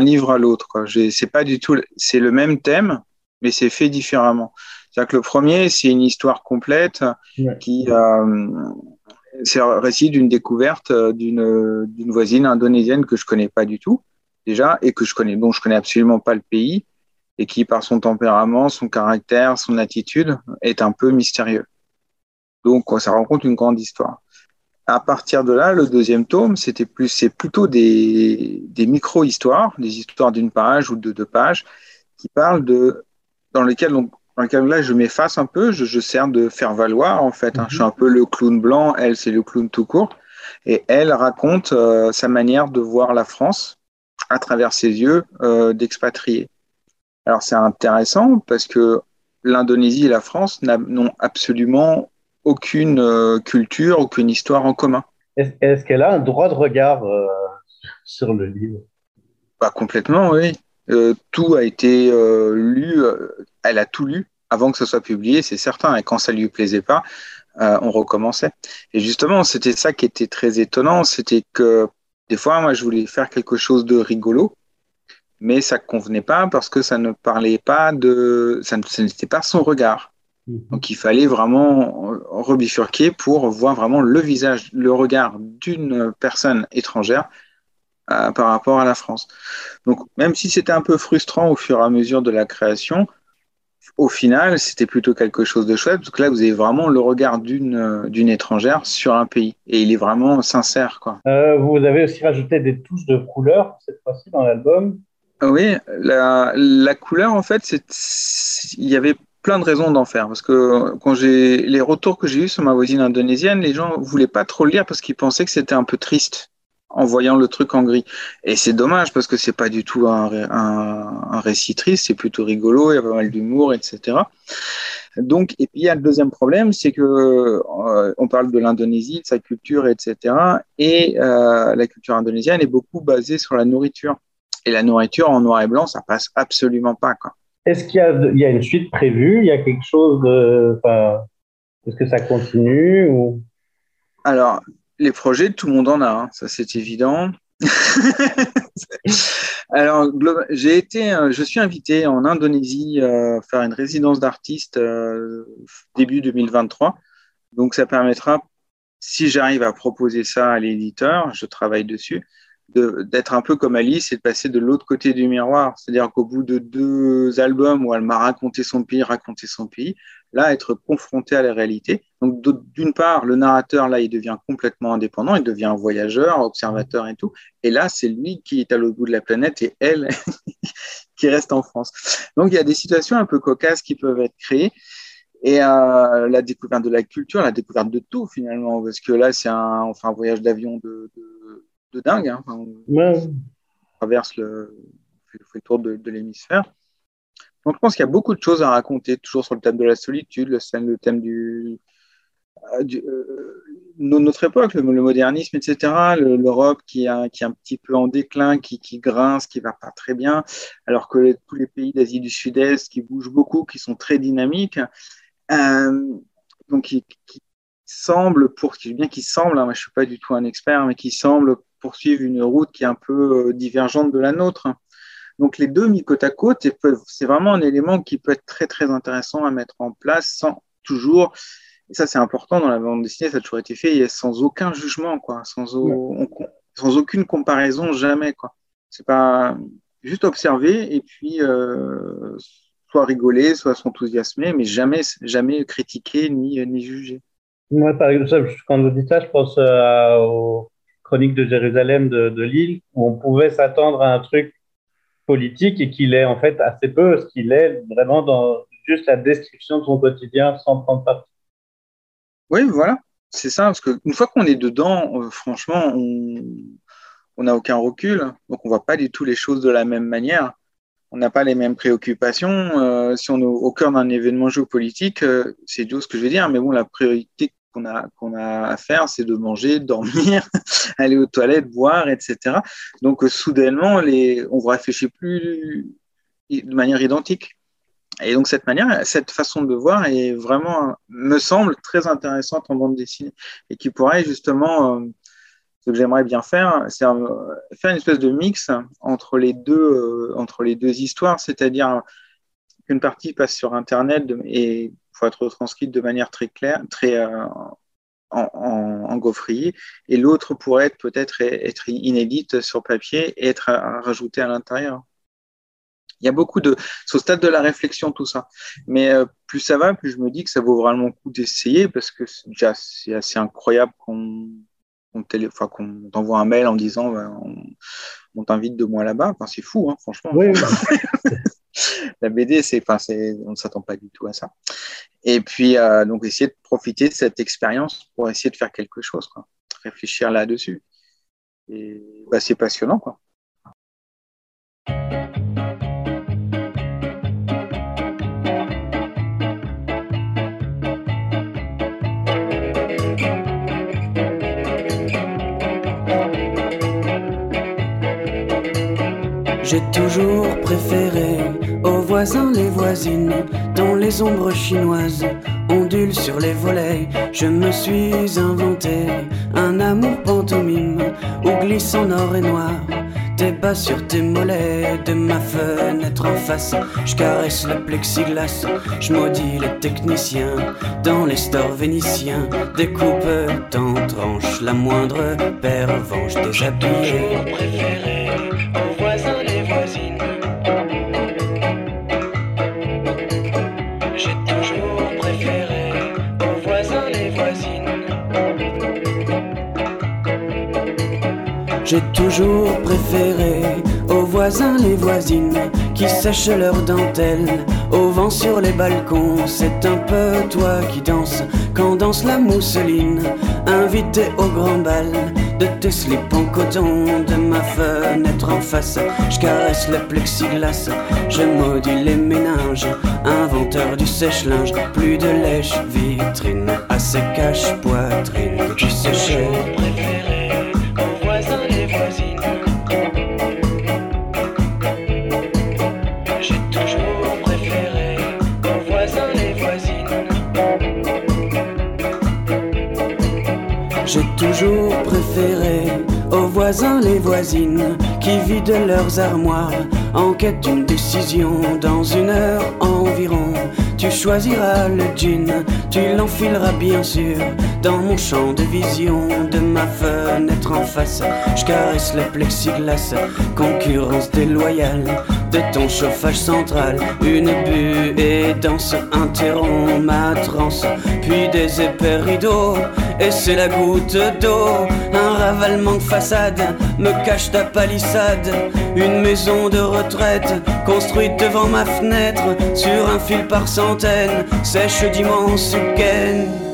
livre à l'autre. C'est pas du tout, c'est le même thème, mais c'est fait différemment. C'est-à-dire que le premier, c'est une histoire complète qui, euh, c'est un récit d'une découverte euh, d'une d'une voisine indonésienne que je connais pas du tout déjà et que je connais, dont je connais absolument pas le pays et qui, par son tempérament, son caractère, son attitude, est un peu mystérieux. Donc, ça rencontre une grande histoire. À partir de là, le deuxième tome, c'était plus, c'est plutôt des, des micro-histoires, des histoires d'une page ou de deux pages, qui parlent de, dans lesquelles, donc, dans lesquelles là, je m'efface un peu, je, je sers de faire valoir, en fait. Hein. Je suis un peu le clown blanc, elle, c'est le clown tout court. Et elle raconte euh, sa manière de voir la France à travers ses yeux euh, d'expatrié. Alors c'est intéressant parce que l'Indonésie et la France n'ont absolument aucune euh, culture, aucune histoire en commun. Est-ce qu'elle a un droit de regard euh, sur le livre? Pas bah, Complètement, oui. Euh, tout a été lu, elle a tout lu avant que ce soit publié, c'est certain. Et quand ça lui plaisait pas, on recommençait. Et justement, c'était ça qui était très étonnant, c'était que des fois, moi, je voulais faire quelque chose de rigolo mais ça ne convenait pas parce que ça ne parlait pas de. Ça n'était pas son regard. Donc il fallait vraiment rebifurquer pour voir vraiment le visage, le regard d'une personne étrangère euh, par rapport à la France. Donc même si c'était un peu frustrant au fur et à mesure de la création, au final, c'était plutôt quelque chose de chouette, parce que là, vous avez vraiment le regard d'une d'une étrangère sur un pays, et il est vraiment sincère. Quoi. Euh, vous avez aussi rajouté des touches de couleur, cette fois-ci, dans l'album Oui, la, couleur, en fait, il y avait plein de raisons d'en faire. Parce que quand j'ai les retours que j'ai eus sur ma voisine indonésienne, les gens voulaient pas trop le lire parce qu'ils pensaient que c'était un peu triste en voyant le truc en gris. Et c'est dommage parce que c'est pas du tout un, un, récit triste, c'est plutôt rigolo, il y a pas mal d'humour, etc. Donc, et puis il y a le deuxième problème, c'est que euh, on parle de l'Indonésie, de sa culture, etc. Et euh, la culture indonésienne est beaucoup basée sur la nourriture. Et la nourriture en noir et blanc, ça passe absolument pas. Est-ce qu'il y, y, a une suite prévue? Il y a quelque chose de. Est-ce que ça continue ou... Alors, les projets, tout le monde en a, hein, ça c'est évident. [LAUGHS] Alors, j'ai été, euh, je suis invité en Indonésie euh, faire une résidence d'artiste euh, début 2023. Donc, ça permettra, si j'arrive à proposer ça à l'éditeur, je travaille dessus, d'être un peu comme Alice et de passer de l'autre côté du miroir. C'est-à-dire qu'au bout de deux albums où elle m'a raconté son pays, raconté son pays, là, être confronté à la réalité. Donc, d'une part, le narrateur, là, il devient complètement indépendant, il devient voyageur, observateur et tout. Et là, c'est lui qui est à l'autre bout de la planète et elle [LAUGHS] qui reste en France. Donc, il y a des situations un peu cocasses qui peuvent être créées. Et euh, la découverte de la culture, la découverte de tout finalement, parce que là, c'est un, enfin, un voyage d'avion de de dingue. Hein. on traverse le, fait, le tour de, l'hémisphère. Donc, je pense qu'il y a beaucoup de choses à raconter, toujours sur le thème de la solitude, le, thème du, euh, euh, notre époque, le, modernisme, etc. L'Europe qui, qui est un petit peu en déclin, qui, qui grince, qui va pas très bien, alors que tous les pays d'Asie du Sud-Est qui bougent beaucoup, qui sont très dynamiques. Euh, donc, qui, qui semble, pour bien qui semble, hein, moi je suis pas du tout un expert, mais qui semble poursuivre une route qui est un peu euh, divergente de la nôtre. Donc les deux mis côte à côte, c'est vraiment un élément qui peut être très très intéressant à mettre en place sans toujours, et ça c'est important dans la bande dessinée, ça a toujours été fait, sans aucun jugement, quoi, sans, sans aucune comparaison, jamais. quoi. C'est pas juste observer et puis euh, soit rigoler, soit s'enthousiasmer, mais jamais, jamais critiquer ni, ni juger. Moi, par exemple, quand vous dites ça, je pense euh, aux Chroniques de Jérusalem de, de Lille, où on pouvait s'attendre à un truc politique et qu'il est en fait assez peu, ce qu'il est vraiment dans juste la description de son quotidien sans prendre parti. Oui, voilà, c'est ça, parce qu'une fois qu'on est dedans, euh, franchement, on n'a aucun recul, donc on ne voit pas du tout les choses de la même manière. On n'a pas les mêmes préoccupations. Euh, si on est au cœur d'un événement géopolitique, c'est dur ce que je veux dire, mais bon, la priorité qu'on a, qu'on a à faire, c'est de manger, dormir, [LAUGHS] aller aux toilettes, boire, etc. Donc, euh, soudainement, on ne réfléchit plus de manière identique. Et donc, cette manière, cette façon de voir est vraiment, me semble, très intéressante en bande dessinée et qui pourrait justement, euh, ce que j'aimerais bien faire, c'est euh, faire une espèce de mix entre les deux, entre les deux histoires, c'est-à-dire qu'une partie passe sur Internet et faut être retranscrite de manière très claire, très euh, en, en, gaufrier, et l'autre pourrait être peut-être être inédite sur papier et être rajoutée à l'intérieur. Il y a beaucoup de, c'est au stade de la réflexion tout ça. Mais euh, plus ça va, plus je me dis que ça vaut vraiment le coup d'essayer parce que déjà c'est assez incroyable qu'on qu'on t'envoie un mail en disant ben, on, t'invite deux mois là-bas. Enfin, c'est fou, hein, franchement. Oui, [LAUGHS] [LAUGHS] la BD, c'est, enfin, on ne s'attend pas du tout à ça. Et puis, euh, donc, essayer de profiter de cette expérience pour essayer de faire quelque chose, quoi. réfléchir là-dessus. Et bah, c'est passionnant, quoi. J'ai toujours préféré aux voisins les voisines, dont les ombres chinoises ondulent sur les volets. Je me suis inventé un amour pantomime où glissent en or et noir tes bas sur tes mollets, de ma fenêtre en face. Je caresse le plexiglas, je maudis les techniciens dans les stores vénitiens. Découpe en tranches la moindre pervenche déshabillée. préféré aux voisins, J'ai toujours préféré aux voisins les voisines qui sèchent leurs dentelles au vent sur les balcons. C'est un peu toi qui danses quand danse la mousseline. Invité au grand bal de tes slips en coton, de ma fenêtre en face. Je caresse le plexiglas, je maudis les méninges. Inventeur du sèche-linge, plus de lèche vitrine à ses caches poitrine que tu séchais. Toujours préféré aux voisins les voisines qui vident leurs armoires en quête d'une décision dans une heure environ. Tu choisiras le jean, tu l'enfileras bien sûr dans mon champ de vision de ma fenêtre en face. Je caresse le plexiglas, concurrence déloyale de ton chauffage central. Une buée danse interrompt ma transe, puis des épais rideaux. Et c'est la goutte d'eau, un ravalement de façade me cache ta palissade. Une maison de retraite construite devant ma fenêtre sur un fil par centaines, sèche d'immenses gaines.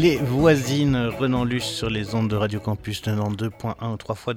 Les voisines Renan Luce sur les ondes de Radio Campus 92.1 ou 3 fois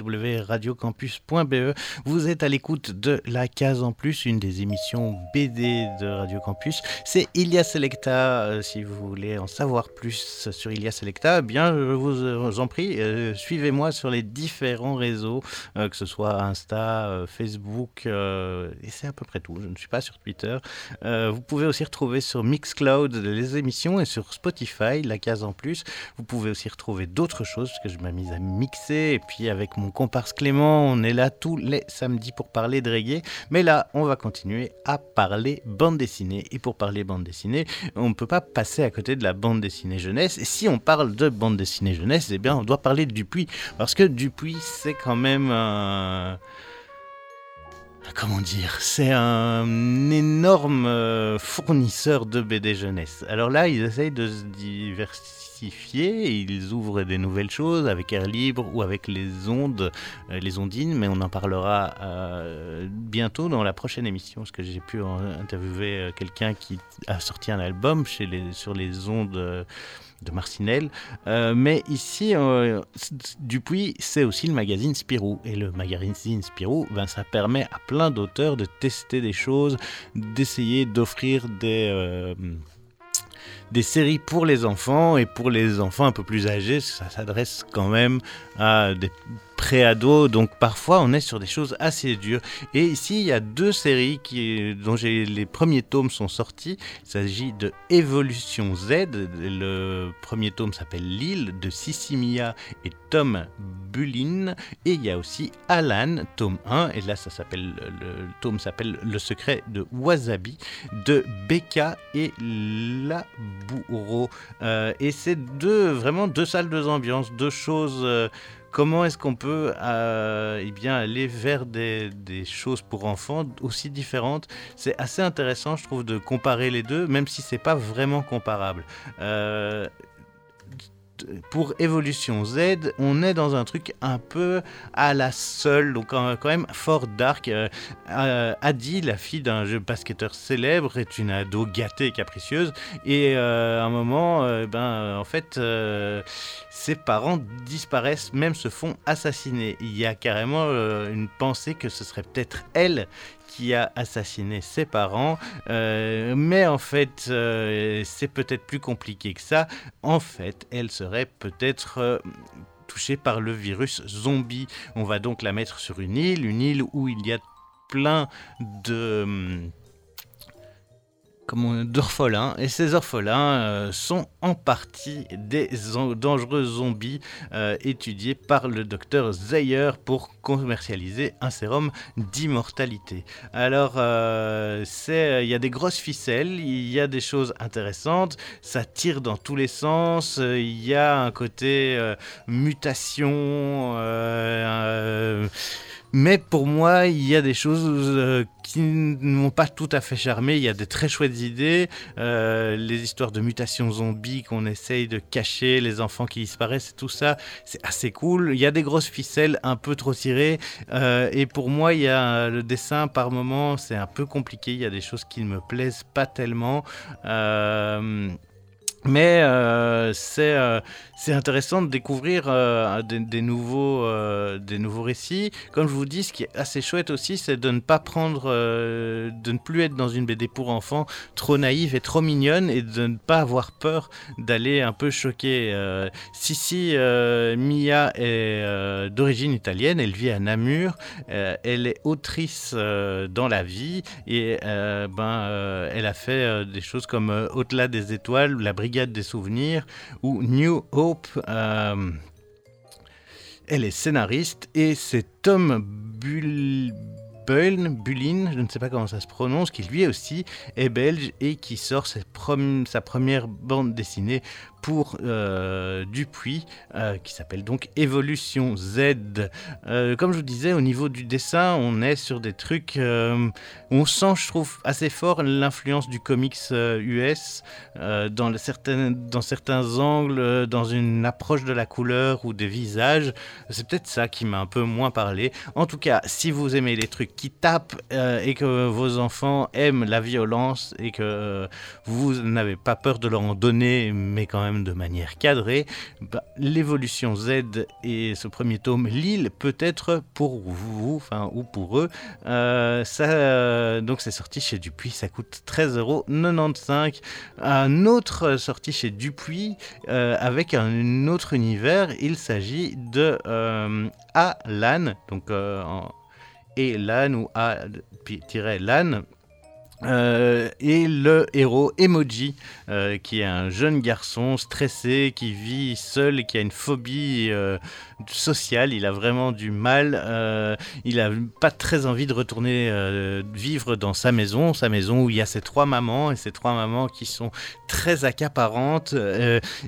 radiocampus.be. Vous êtes à l'écoute de La Case en Plus, une des émissions BD de Radio Campus. C'est Ilia Selecta. Euh, si vous voulez en savoir plus sur Ilia Selecta, eh bien, je vous, euh, en prie, euh, suivez-moi sur les différents réseaux, que ce soit Insta, Facebook, et c'est à peu près tout. Je ne suis pas sur Twitter. Vous pouvez aussi retrouver sur Mixcloud les émissions et sur Spotify, La Case en Plus. Vous pouvez aussi retrouver d'autres choses, parce que je m'amuse à mixer. Et puis avec mon comparse Clément, on est là tous les samedis pour parler de reggae. Mais là, on va continuer à parler bande dessinée. Et pour parler bande dessinée, on ne peut pas passer à côté de la bande dessinée jeunesse. Et si on parle de bande dessinée jeunesse, eh bien, on doit parler de Dupuis. Parce que Dupuis, c'est quand même un comment dire, c'est un énorme euh, fournisseur de BD jeunesse. Alors là, ils essayent de se diversifier, ils ouvrent des nouvelles choses avec Air Libre ou avec les ondes, euh, les ondines, mais on en parlera euh, bientôt dans la prochaine émission, parce que j'ai pu interviewer euh, quelqu'un qui a sorti un album sur les ondes. de Marcinelle. Mais ici, euh, Dupuis, c'est aussi le magazine Spirou. Et le magazine Spirou, ben, ça permet à plein d'auteurs de tester des choses, d'essayer d'offrir des... des séries pour les enfants et pour les enfants un peu plus âgés, ça s'adresse quand même à des pré-ados, donc parfois on est sur des choses assez dures. Et ici, il y a deux séries qui, dont les premiers tomes sont sortis. Il s'agit de Evolution Z. Le premier tome s'appelle L'île de Sissimia et Tom Bullin. Et il y a aussi Alan, tome 1. Et là, ça s'appelle, le, tome s'appelle Le secret de Wasabi de Becca et Laboureau. Euh, et c'est deux, vraiment deux salles, deux ambiances, deux choses. euh, comment est-ce qu'on peut euh, eh aller vers des, des choses pour enfants aussi différentes? C'est assez intéressant, je trouve, de comparer les deux, même si c'est pas vraiment comparable. Euh, pour Evolution Z, on est dans un truc un peu à la seule, donc quand même fort dark. Euh, euh, Adi, la fille d'un jeu basketteur célèbre, est une ado gâtée et capricieuse, et euh, à un moment, ben, en fait, ses parents disparaissent, même se font assassiner. Il y a carrément une pensée que ce serait peut-être elle qui a assassiné ses parents. Euh, mais en fait, euh, c'est peut-être plus compliqué que ça. En fait, elle serait peut-être... Euh, touchée par le virus zombie. On va donc la mettre sur une île, une île où il y a plein de hum, d'orphelins, et ces orphelins euh, sont en partie des dangereux zombies euh, étudiés par le docteur Zeyer pour commercialiser un sérum d'immortalité. Alors, euh, il y a des grosses ficelles, il y a des choses intéressantes, ça tire dans tous les sens, il y a un côté mutation mais pour moi, il y a des choses euh, qui ne m'ont pas tout à fait charmé. Il y a des très chouettes idées. Euh, les histoires de mutations zombies qu'on essaye de cacher, les enfants qui disparaissent, tout ça, c'est assez cool. Il y a des grosses ficelles un peu trop tirées. Euh, et pour moi, il y a le dessin par moment, c'est un peu compliqué. Il y a des choses qui ne me plaisent pas tellement. Mais euh, c'est euh, c'est intéressant de découvrir euh, des, nouveaux, des nouveaux récits. Comme je vous dis, ce qui est assez chouette aussi, c'est de ne pas prendre, de ne plus être dans une BD pour enfants trop naïve et trop mignonne et de ne pas avoir peur d'aller un peu choquer. si Mia est d'origine italienne, elle vit à Namur, elle est autrice dans la vie et ben, elle a fait des choses comme Au-delà des étoiles, La Brigade des souvenirs ou New Hope. Euh, elle est scénariste et c'est Tom Bull Bullin, je ne sais pas comment ça se prononce, qui lui aussi est belge et qui sort sa première bande dessinée pour euh, Dupuis, euh, qui s'appelle donc Évolution Z. Euh, comme je vous disais, au niveau du dessin, on est sur des trucs on sent, je trouve, assez fort l'influence du comics US dans, certaines, dans certains angles, dans une approche de la couleur ou des visages. C'est peut-être ça qui m'a un peu moins parlé. En tout cas, si vous aimez les trucs qui tapent et que vos enfants aiment la violence et que vous n'avez pas peur de leur en donner, mais quand même de manière cadrée, bah, l'évolution Z et ce premier tome, Lille, peut être pour vous, ou pour eux. Euh, ça, donc c'est sorti chez Dupuis, ça coûte 13,95€. Un autre sorti chez Dupuis euh, avec un autre univers, il s'agit de euh, Alan, donc en Elan ou A-Lan euh, et le héros Emoji, euh, qui est un jeune garçon stressé, qui vit seul qui a une phobie euh, sociale. Il a vraiment du mal. il a pas très envie de retourner vivre dans sa maison, sa maison où il y a ses trois mamans et ces trois mamans qui sont très accaparantes.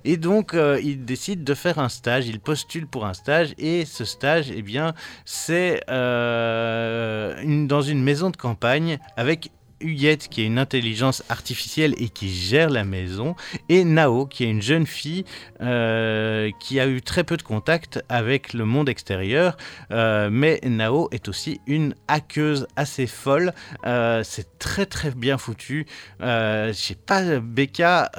et donc, il décide de faire un stage. Il postule pour un stage et ce stage, eh bien, c'est dans une maison de campagne avec Huguette qui est une intelligence artificielle et qui gère la maison, et Nao qui est une jeune fille euh, qui a eu très peu de contact avec le monde extérieur, euh, mais Nao est aussi une hackeuse assez folle. Euh, c'est très très bien foutu. je sais pas, Becca,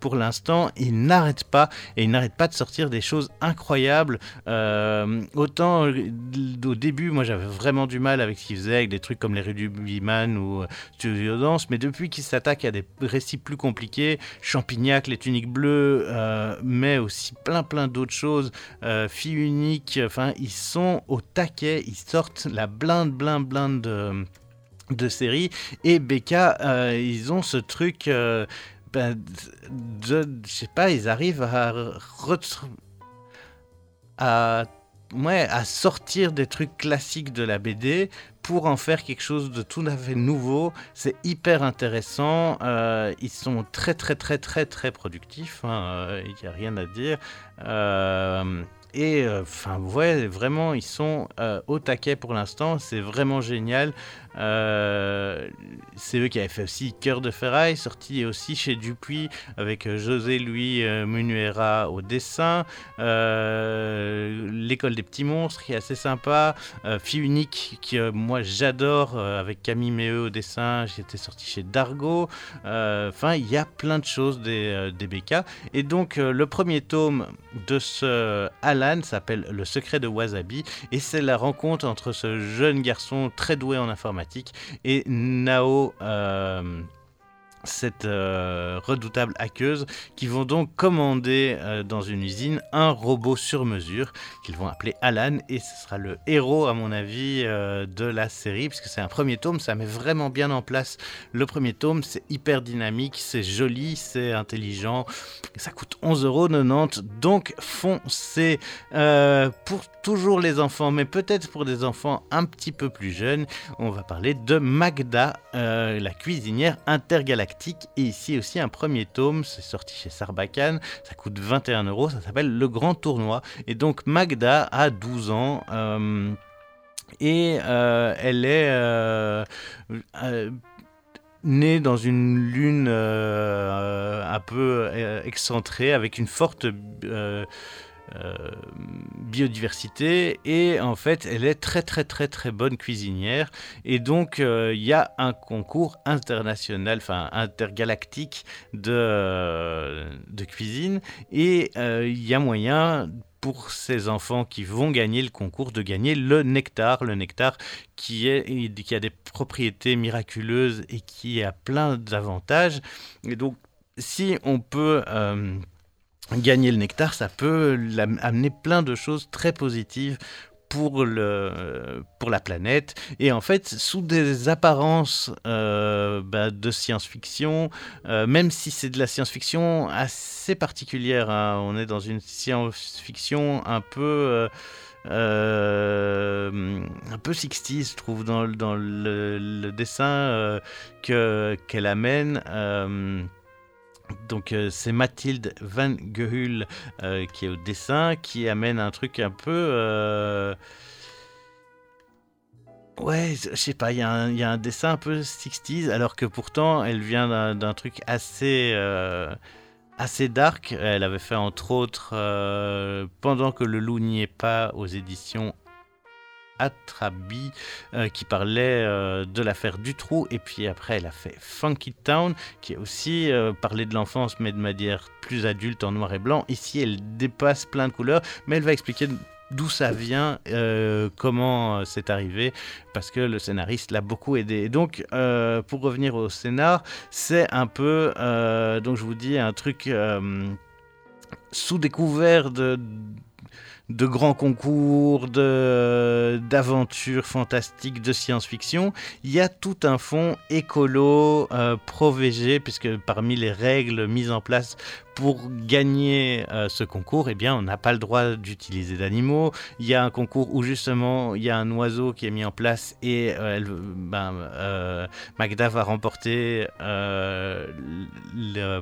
pour l'instant, il n'arrête pas et il n'arrête pas de sortir des choses incroyables. autant au début, moi j'avais vraiment du mal avec ce qu'il faisait, avec des trucs comme les Rudubiman ou violence, mais depuis qu'il s'attaque à des récits plus compliqués, Champignac, les tuniques bleues, euh, mais aussi plein plein d'autres choses, euh, Filles uniques, enfin ils sont au taquet, ils sortent la blinde blinde blinde de, séries, et Becca, euh, ils ont ce truc... Ben, je sais pas, ils arrivent à, à ouais, à sortir des trucs classiques de la BD pour en faire quelque chose de tout à fait nouveau. C'est hyper intéressant. Euh, ils sont très très très très très productifs. Il hein. n'y euh, a rien à dire. Euh, et enfin ouais, vraiment, ils sont au taquet pour l'instant. C'est vraiment génial. Euh, c'est eux qui avaient fait aussi Cœur de ferraille, sorti aussi chez Dupuis avec euh, José Louis euh, Munuera au dessin. L'école des petits monstres qui est assez sympa. Fille unique que moi j'adore avec Camille Méheux au dessin. J'étais sorti chez Dargo. Enfin, il y a plein de choses des, des. Et donc, le premier tome de ce Alan s'appelle Le secret de Wasabi. Et c'est la rencontre entre ce jeune garçon très doué en informatique et Nao. euh, cette euh, redoutable hackeuse qui vont donc commander euh, dans une usine un robot sur mesure qu'ils vont appeler Alan. Et ce sera le héros à mon avis euh, de la série puisque c'est un premier tome. Ça met vraiment bien en place le premier tome. C'est hyper dynamique c'est joli c'est intelligent. Ça coûte 11,90€ donc foncez pour toujours les enfants mais peut-être pour des enfants un petit peu plus jeunes. On va parler de Magda la cuisinière intergalactique et ici aussi un premier tome, c'est sorti chez Sarbacane, ça coûte 21 euros, ça s'appelle Le Grand Tournoi. Et donc Magda a 12 ans. euh, et euh, elle est euh, née dans une lune un peu excentrée avec une forte euh, biodiversité et en fait elle est très très très très bonne cuisinière. Et donc euh, il y a un concours international enfin intergalactique de, euh, de cuisine. Et il y a moyen pour ces enfants qui vont gagner le concours de gagner le nectar, le nectar qui, est, qui a des propriétés miraculeuses et qui a plein d'avantages. Et donc, si on peut gagner le nectar, ça peut amener plein de choses très positives pour, le, pour la planète. Et en fait, sous des apparences euh, bah, de science-fiction, euh, même si c'est de la science-fiction assez particulière, hein, on est dans une science-fiction un peu... euh, un peu 60 je trouve, dans, le- dessin que- qu'elle amène. Donc euh, c'est Mathilde Van Gehul euh, qui est au dessin, qui amène un truc un peu... euh, Ouais, je sais pas, il y, a un- dessin un peu 60s, alors que pourtant elle vient d'un truc assez, assez dark. Elle avait fait entre autres Pendant que le loup n'y est pas aux éditions Atrabi euh, qui parlait euh, de l'affaire Dutroux et puis après elle a fait Funky Town qui a aussi euh, parlé de l'enfance mais de manière plus adulte en noir et blanc. Ici elle dépasse plein de couleurs mais elle va expliquer d'où ça vient, euh, comment c'est arrivé parce que le scénariste l'a beaucoup aidé. Donc pour revenir au scénar, c'est un peu donc je vous dis un truc sous découvert de de grands concours, d'aventures fantastiques, de science-fiction, il y a tout un fond écolo, euh, puisque parmi les règles mises en place pour gagner euh, ce concours, eh bien, on n'a pas le droit d'utiliser d'animaux. Il y a un concours où justement il y a un oiseau qui est mis en place et euh, ben, euh, Magda va remporter le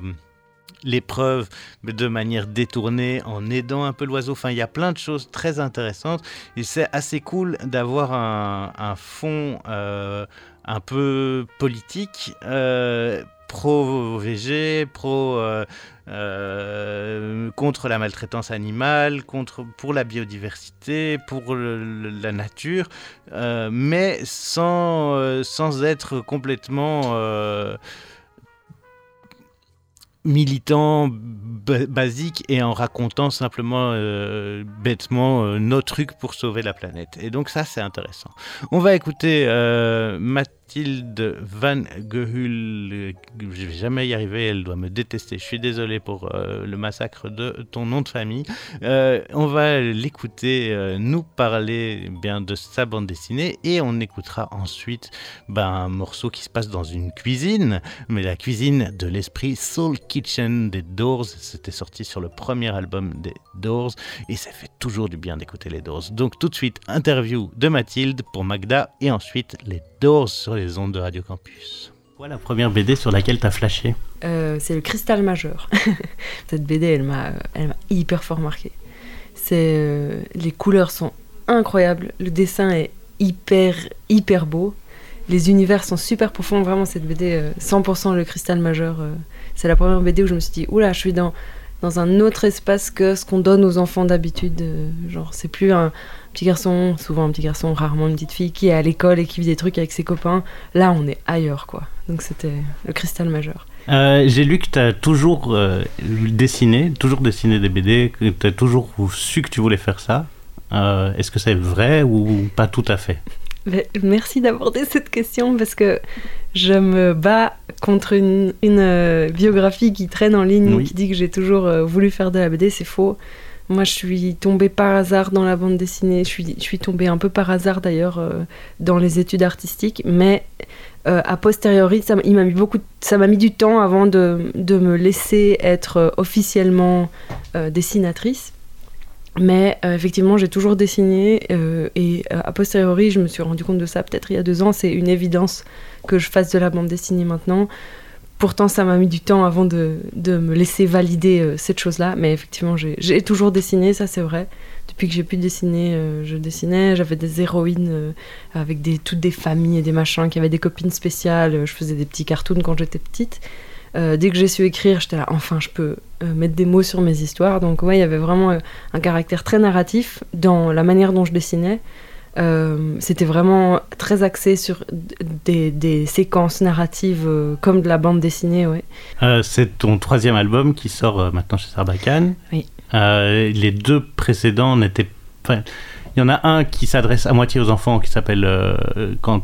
l'épreuve de manière détournée en aidant un peu l'oiseau. Enfin, il y a plein de choses très intéressantes et c'est assez cool d'avoir un, un fond euh, un peu politique. euh, pro-VG, pro euh, la maltraitance animale, contre pour la biodiversité, pour la nature, mais sans sans être complètement militant ba- basique et en racontant simplement euh, bêtement euh, nos trucs pour sauver la planète. Et donc ça c'est intéressant. On va écouter euh, Mathilde Van Gehul. euh, Je vais jamais y arriver, elle doit me détester. Je suis désolé pour euh, le massacre de ton nom de famille. Euh, on va l'écouter nous parler bien de sa bande dessinée et on écoutera ensuite ben, un morceau qui se passe dans une cuisine, mais la cuisine de l'esprit Soul Kitchen des Doors. C'était sorti sur le premier album des Doors et ça fait toujours du bien d'écouter les Doors. Donc tout de suite, interview de Mathilde pour Magda et ensuite les Doors les ondes de Radio Campus. Voilà la première BD sur laquelle tu as flashé. Euh, c'est le cristal majeur. [LAUGHS] Cette BD, elle m'a, elle m'a hyper fort marqué. C'est, euh, les couleurs sont incroyables, le dessin est hyper, hyper beau. les univers sont super profonds. Vraiment, cette BD, euh, 100% le cristal majeur. euh, c'est la première BD où je me suis dit, oula, je suis dans, dans un autre espace que ce qu'on donne aux enfants d'habitude. euh, genre, c'est plus un petit garçon, souvent un petit garçon, rarement une petite fille, qui est à l'école et qui vit des trucs avec ses copains. Là, on est ailleurs, quoi. Donc, c'était le cristal majeur. Euh, J'ai lu que tu as toujours euh, dessiné, toujours dessiné des BD, que tu as toujours su que tu voulais faire ça. Euh, Est-ce que c'est vrai ou pas tout à fait? Mais Merci d'aborder [LAUGHS] cette question parce que je me bats contre une, une, biographie qui traîne en ligne Oui. qui dit que j'ai toujours voulu faire de la BD. C'est faux. Moi, je suis tombée par hasard dans la bande dessinée. Je suis, tombée un peu par hasard d'ailleurs euh, dans les études artistiques. Mais euh, a posteriori, ça, m'a- mis beaucoup, ça m'a mis du temps avant de, me laisser être euh, officiellement euh, dessinatrice. Mais effectivement, j'ai toujours dessiné et a posteriori, je me suis rendu compte de ça peut-être il y a deux ans. C'est une évidence que je fasse de la bande dessinée maintenant. Pourtant, ça m'a mis du temps avant de, de me laisser valider euh, cette chose-là. Mais effectivement, j'ai toujours dessiné, ça c'est vrai. Depuis que j'ai pu dessiner, euh, je dessinais. J'avais des héroïnes euh, avec toutes des familles et des machins qui avaient des copines spéciales. Je faisais des petits cartoons quand j'étais petite. Dès que j'ai su écrire, j'étais là, enfin, je peux mettre des mots sur mes histoires. Donc, ouais, il y avait vraiment un caractère très narratif dans la manière dont je dessinais. Euh, C'était vraiment très axé sur des, des séquences narratives euh, comme de la bande dessinée, ouais. Euh, C'est ton troisième album qui sort maintenant chez Sarbacane. Oui. Les deux précédents n'étaient enfin, il y en a un qui s'adresse à moitié aux enfants qui s'appelle quand.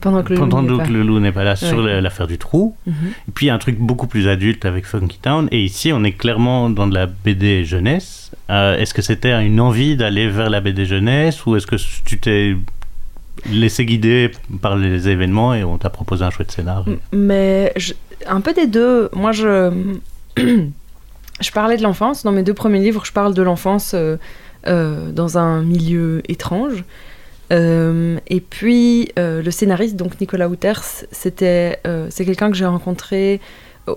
Pendant que le loup Pendant n'est pas. loup n'est pas là sur l'affaire du trou. Mhm. Et puis il y a un truc beaucoup plus adulte avec Funky Town. Et ici, on est clairement dans de la BD jeunesse. Euh, est-ce que c'était une envie d'aller vers la BD jeunesse ou est-ce que tu t'es laissé guider par les événements et on t'a proposé un chouette scénar M- Mais un peu des deux. Moi, je, [CLEARS THROAT] je parlais de l'enfance. Dans mes deux premiers livres, je parle de l'enfance euh, euh, dans un milieu étrange. Et puis, le scénariste, donc Nicolas Houters, c'était, c'est quelqu'un que j'ai rencontré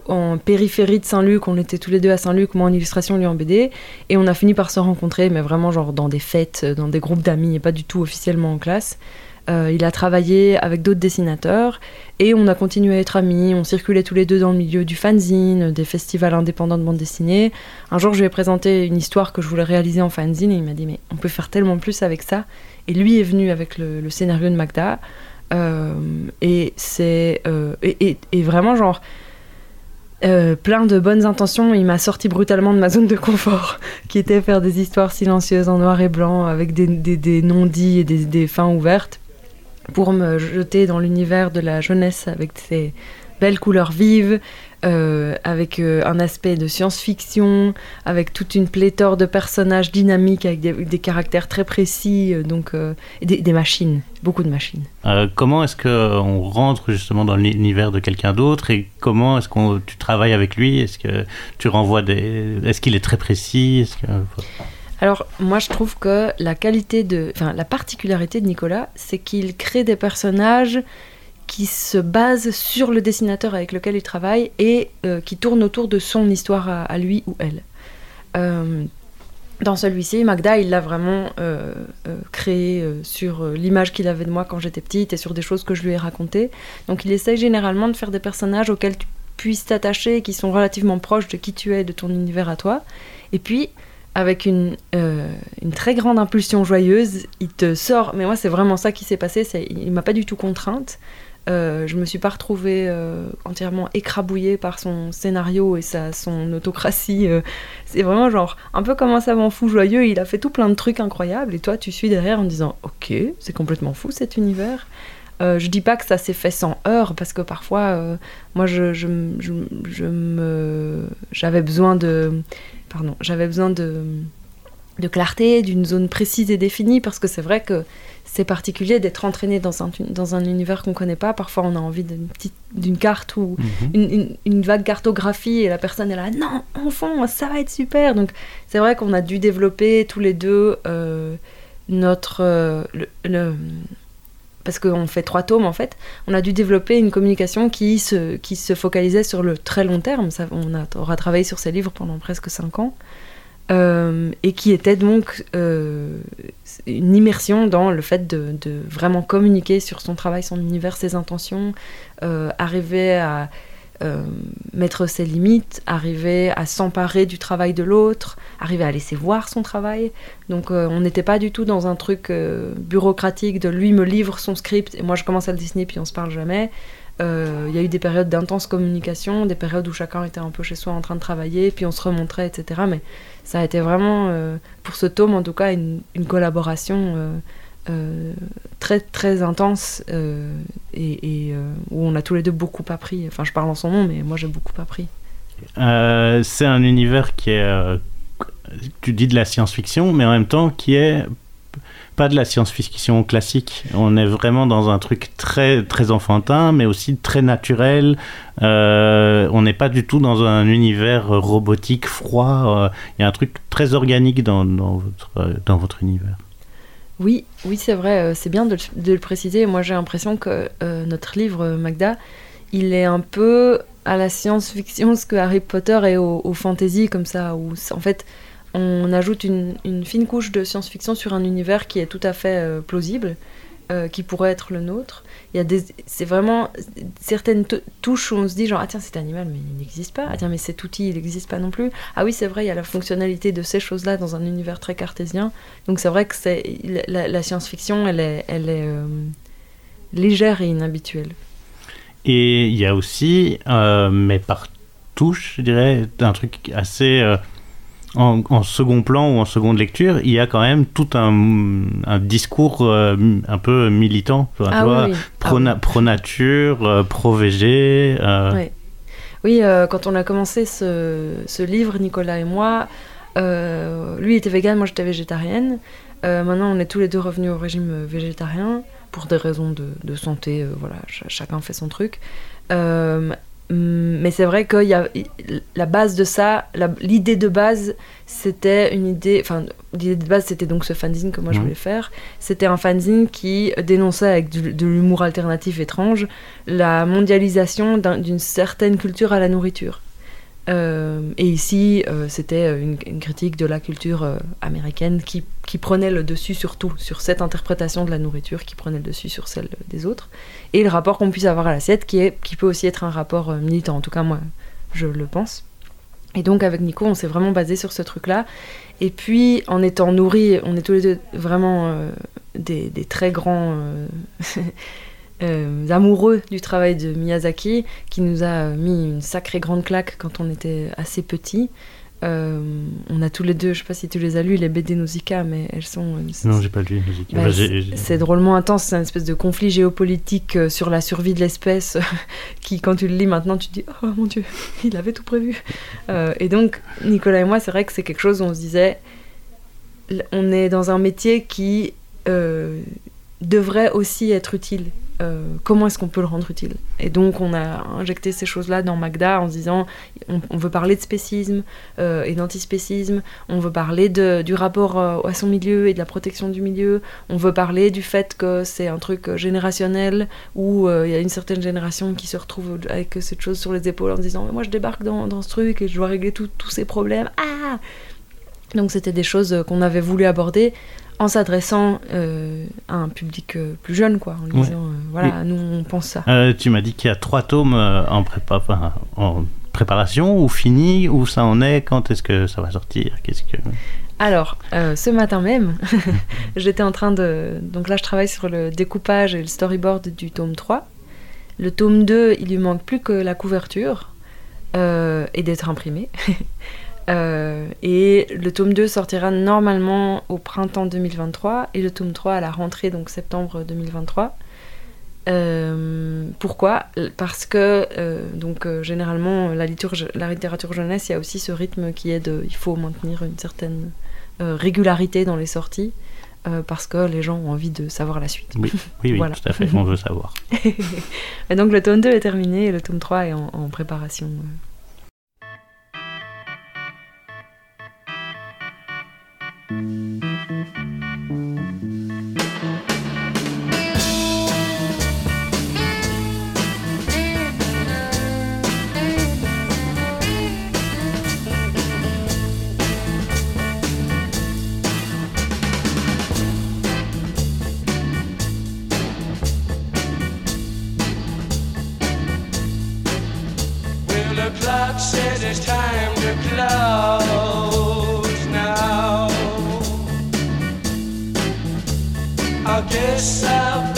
en périphérie de Saint-Luc. On était tous les deux à Saint-Luc, moi en illustration, lui en BD. Et on a fini par se rencontrer, mais vraiment genre dans des fêtes, dans des groupes d'amis, et pas du tout officiellement en classe. Euh, il a travaillé avec d'autres dessinateurs et on a continué à être amis. On circulait tous les deux dans le milieu du fanzine, des festivals indépendants de bande dessinée. Un jour, je lui ai présenté une histoire que je voulais réaliser en fanzine et il m'a dit Mais on peut faire tellement plus avec ça. Et lui est venu avec le, scénario de Magda. Euh, et c'est. euh, et vraiment, genre. Euh, plein de bonnes intentions, il m'a sorti brutalement de ma zone de confort, [LAUGHS] qui était faire des histoires silencieuses en noir et blanc, avec des, non-dits et des, des fins ouvertes, pour me jeter dans l'univers de la jeunesse avec ses belles couleurs vives, euh, avec euh, un aspect de science-fiction, avec toute une pléthore de personnages dynamiques, avec des, des caractères très précis, euh, donc, des, des machines, beaucoup de machines. Comment est-ce qu'on rentre justement dans l'univers de quelqu'un d'autre et comment est-ce que tu travailles avec lui Est-ce que tu renvoies des... Est-ce qu'il est très précis que... Alors, moi, je trouve que la qualité de. Enfin, la particularité de Nicolas, c'est qu'il crée des personnages qui se basent sur le dessinateur avec lequel il travaille et euh, qui tournent autour de son histoire à, lui ou elle. Euh, dans celui-ci, Magda, il l'a vraiment euh, créé sur l'image qu'il avait de moi quand j'étais petite et sur des choses que je lui ai racontées. Donc il essaye généralement de faire des personnages auxquels tu puisses t'attacher, qui sont relativement proches de qui tu es, de ton univers à toi. Et puis, avec une, une très grande impulsion joyeuse, il te sort. Mais moi, c'est vraiment ça qui s'est passé. Il m'a pas du tout contrainte. Euh, je me suis pas retrouvée euh, entièrement écrabouillée par son scénario et sa, son autocratie. euh. c'est vraiment genre un peu comme un savant fou joyeux. Il a fait tout plein de trucs incroyables et toi, tu suis derrière en disant Ok, c'est complètement fou cet univers. Je dis pas que ça s'est fait sans heurts parce que parfois, moi, je, j'avais besoin de, pardon, j'avais besoin de, de clarté, d'une zone précise et définie parce que c'est vrai que c'est particulier d'être entraîné dans un, dans un univers qu'on connaît pas. Parfois, on a envie d'une petite, d'une carte ou Mhm. une, une- une vague cartographie et la personne est là, non, enfant, ça va être super. Donc, c'est vrai qu'on a dû développer tous les deux euh, notre, euh, le- le- parce qu'on fait trois tomes en fait, on a dû développer une communication qui se, qui se focalisait sur le très long terme. Ça, on a- aura travaillé sur ces livres pendant presque cinq ans. Euh, et qui était donc euh, une immersion dans le fait de, vraiment communiquer sur son travail, son univers, ses intentions, euh, arriver à mettre ses limites, arriver à s'emparer du travail de l'autre, arriver à laisser voir son travail. Donc on n'était pas du tout dans un truc bureaucratique de lui me livre son script et moi je commence à le dessiner puis on se parle jamais. Il y a eu des périodes d'intense communication, des périodes où chacun était un peu chez soi en train de travailler, puis on se remontrait, etc. Mais ça a été vraiment, pour ce tome en tout cas, une, collaboration euh, très très intense euh, et, euh, où on a tous les deux beaucoup appris. Enfin, je parle en son nom, mais moi j'ai beaucoup appris. c'est un univers qui est, tu dis de la science-fiction, mais en même temps qui est pas de la science-fiction classique. On est vraiment dans un truc très très enfantin, mais aussi très naturel. on n'est pas du tout dans un univers robotique froid. Il y a un truc très organique dans, dans votre, votre univers. Oui, oui, c'est vrai, euh, c'est bien de, le préciser. Moi, j'ai l'impression que euh, notre livre, euh, Magda, il est un peu à la science-fiction ce que Harry Potter est au, au fantasy, comme ça, où en fait, on ajoute une, fine couche de science-fiction sur un univers qui est tout à fait euh, plausible, euh, qui pourrait être le nôtre. Il y a des, c'est vraiment certaines touches où on se dit genre ah tiens cet animal mais il n'existe pas, ah tiens mais cet outil il n'existe pas non plus. Ah oui c'est vrai il y a la fonctionnalité de ces choses là dans un univers très cartésien. Donc c'est vrai que c'est la, science-fiction elle est, euh, légère et inhabituelle. Et il y a aussi mais par touche je dirais un truc assez en, en, second plan ou en seconde lecture, il y a quand même tout un, un discours euh, un peu militant, tu ah, vois, oui, oui. pro, ah, oui. pro, nature, euh, pro VG. Euh... Oui, quand on a commencé ce, ce, livre, Nicolas et moi, lui était vegan, moi j'étais végétarienne. maintenant, on est tous les deux revenus au régime végétarien pour des raisons de, de santé. voilà, ch chacun fait son truc. Mais c'est vrai que y a, la base de ça, l'idée de base, c'était une idée. Enfin, l'idée de base, c'était donc ce fanzine que moi je voulais faire. C'était un fanzine qui dénonçait avec du, de l'humour alternatif étrange la mondialisation d'une un, certaine culture à la nourriture. Euh, et ici, euh, c'était une, une, critique de la culture euh, américaine qui, qui, prenait le dessus sur tout, sur cette interprétation de la nourriture qui prenait le dessus sur celle des autres. Et le rapport qu'on puisse avoir à l'assiette, qui, qui peut aussi être un rapport euh, militant, en tout cas moi, je le pense. Et donc avec Nico, on s'est vraiment basé sur ce truc-là. Et puis, en étant nourris, on est tous les deux vraiment euh, des, des, très grands... euh, [LAUGHS] amoureux du travail de Miyazaki, qui nous a mis une sacrée grande claque quand on était assez petits. Euh, on a tous les deux, je sais pas si tu les as lus, les BD Nausicaa, mais elles sont. Non, j'ai pas lu Nausicaa. Bah, c'est drôlement intense, c'est une espèce de conflit géopolitique euh, sur la survie de l'espèce [LAUGHS] qui, quand tu le lis maintenant, tu te dis Oh mon dieu, [LAUGHS] il avait tout prévu. Euh, et donc, Nicolas et moi, c'est vrai que c'est quelque chose où on se disait on est dans un métier qui euh, devrait aussi être utile euh, comment est-ce qu'on peut le rendre utile. Et donc on a injecté ces choses-là dans Magda en se disant on, veut parler de spécisme euh, et d'antispécisme, on veut parler du rapport euh, à son milieu et de la protection du milieu, on veut parler du fait que c'est un truc générationnel où il y a une certaine génération qui se retrouve avec cette chose sur les épaules en se disant moi je débarque dans, dans ce truc et je dois régler tous ces problèmes. Ah! Donc c'était des choses qu'on avait voulu aborder en s'adressant euh, à un public euh, plus jeune, quoi, en disant, oui. euh, voilà, oui. nous on pense ça. Tu m'as dit qu'il y a trois tomes en, prépa enfin, en préparation ou fini, où ça en est, quand est-ce que ça va sortir Qu'est-ce que... Alors, ce matin même, [LAUGHS] j'étais en train de... Donc là, je travaille sur le découpage et le storyboard du tome 3. Le tome 2, il lui manque plus que la couverture et d'être imprimé. [LAUGHS] Euh, et le tome 2 sortira normalement au printemps 2023 et le tome 3 à la rentrée, donc septembre 2023. Euh, pourquoi? Parce que euh, donc généralement la, la, littérature jeunesse, il y a aussi ce rythme qui est de, il faut maintenir une certaine régularité dans les sorties. Parce que les gens ont envie de savoir la suite. Oui, [LAUGHS] oui, oui voilà. tout à fait, on veut savoir. [LAUGHS] et donc le tome 2 est terminé et le tome 3 est en, en préparation. The clock says it's time to close. I guess I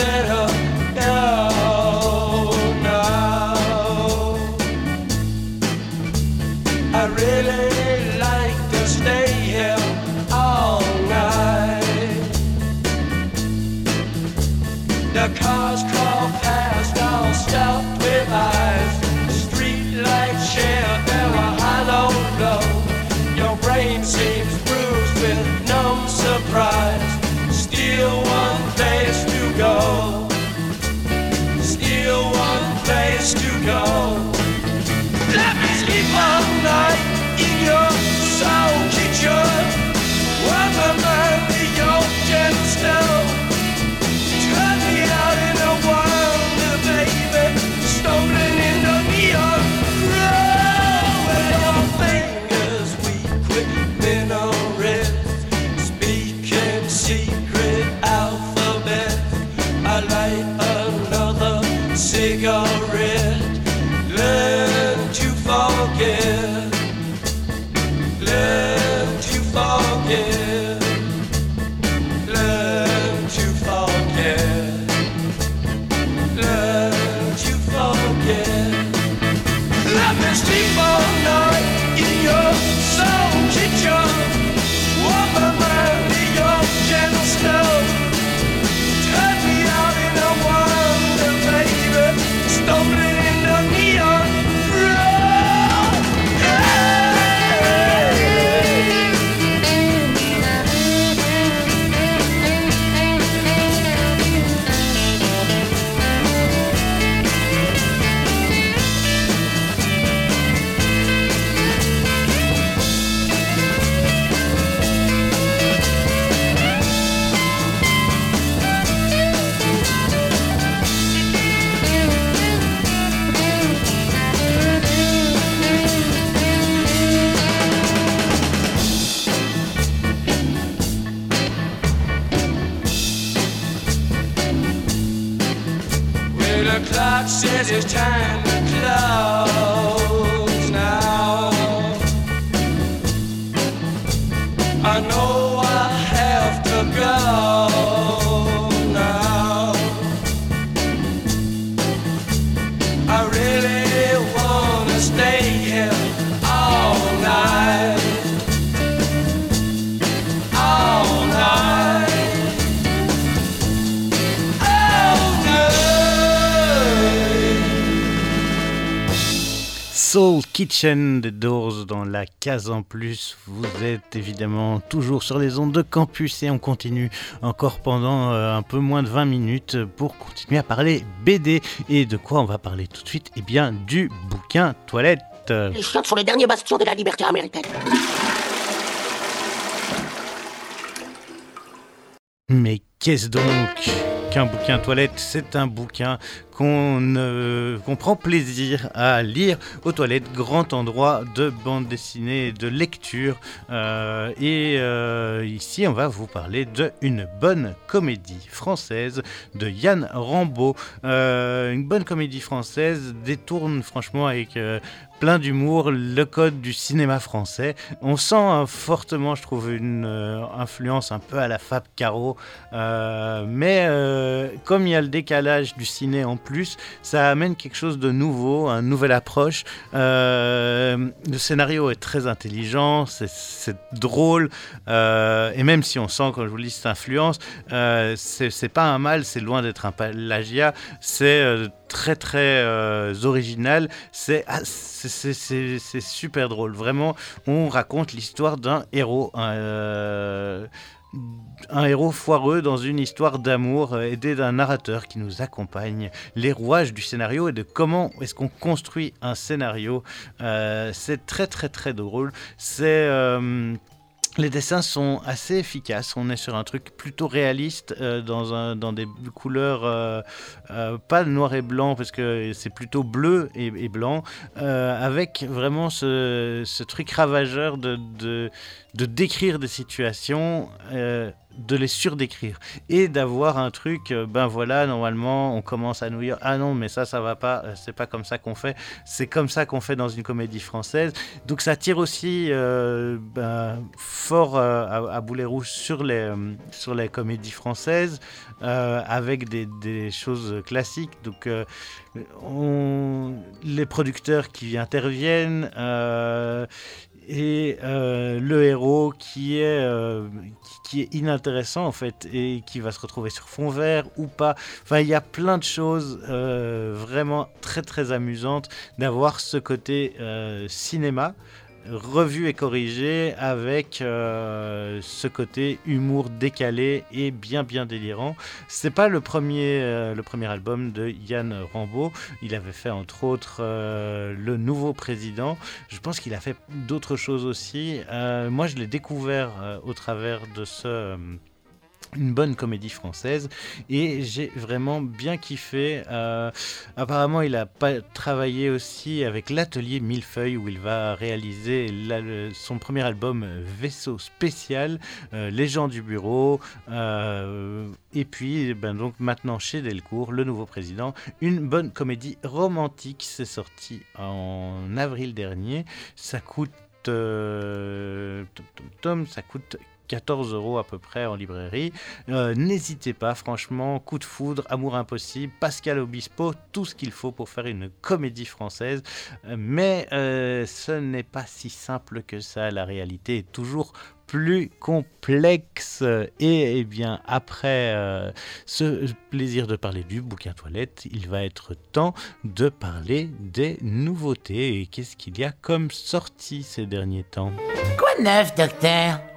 go. Let me sleep all night in your soul kitchen. Kitchen des Doors dans la case en plus. Vous êtes évidemment toujours sur les ondes de campus et on continue encore pendant euh, un peu moins de 20 minutes pour continuer à parler BD. Et de quoi on va parler tout de suite? Eh bien, du bouquin toilette. Les chiottes sont le dernier bastion de la liberté américaine. Mais qu'est-ce donc qu'un bouquin toilette? C'est un bouquin qu'on prend plaisir à lire aux toilettes, grand endroit de bande dessinée, de lecture. Euh, et euh, ici, on va vous parler de une bonne comédie française de Yann Rambaud. Euh, une bonne comédie française détourne franchement avec plein d'humour, le code du cinéma français. On sent fortement, je trouve, une influence un peu à la Fab Caro, mais comme il y a le décalage du ciné en plus, ça amène quelque chose de nouveau, une nouvelle approche. Euh, le scénario est très intelligent, c'est- drôle, euh, et même si on sent, quand je vous le cette influence, euh, c'est pas un mal, c'est loin d'être un plagiat, c'est très très original, ah, c'est super drôle. Vraiment, on raconte l'histoire d'un héros. Un héros foireux dans une histoire d'amour euh, aidé d'un narrateur qui nous accompagne les rouages du scénario et de comment est-ce qu'on construit un scénario. Euh, c'est très très très drôle. C'est euh, les dessins sont assez efficaces. On est sur un truc plutôt réaliste euh, dans, des couleurs euh, euh, pas noir et blanc parce que c'est plutôt bleu et, blanc, avec vraiment ce, truc ravageur de décrire des situations. De les surdécrire et d'avoir un truc, euh, ben voilà, normalement on commence à New York, ah non mais ça ça va pas, euh, c'est pas comme ça qu'on fait, c'est comme ça qu'on fait dans une comédie française. Donc ça tire aussi euh, ben, fort à, à boulet rouge sur les, sur les comédies françaises avec des, des choses classiques. Donc on- les producteurs qui interviennent et euh, le héros qui est, euh, qui, est inintéressant en fait et qui va se retrouver sur fond vert ou pas. Enfin, il y a plein de choses euh, vraiment très très amusantes d'avoir ce côté cinéma revu et corrigé avec euh, ce côté humour décalé et bien bien délirant. C'est pas le premier euh, le premier album de Yann Rambaud. Il avait fait entre autres euh, le nouveau président. Je pense qu'il a fait d'autres choses aussi. Moi, je l'ai découvert au travers de ce une bonne comédie française et j'ai vraiment bien kiffé. Euh, apparemment, il a pas travaillé aussi avec l'atelier Millefeuille où il va réaliser son premier album Vaisseau spécial, euh, Les gens du bureau. euh, et puis, ben donc maintenant chez Delcourt, le nouveau président, une bonne comédie romantique. C'est sorti en avril dernier. Ça coûte tom, tom, tom, ça coûte 14 euros à peu près en librairie. Euh, N'hésitez pas, franchement, coup de foudre, amour impossible, Pascal Obispo, tout ce qu'il faut pour faire une comédie française. Euh, mais euh, ce n'est pas si simple que ça. La réalité est toujours plus complexe. Et eh bien, après ce plaisir de parler du bouquin toilette, il va être temps de parler des nouveautés. Et qu'est-ce qu'il y a comme sortie ces derniers temps? Quoi de neuf, docteur?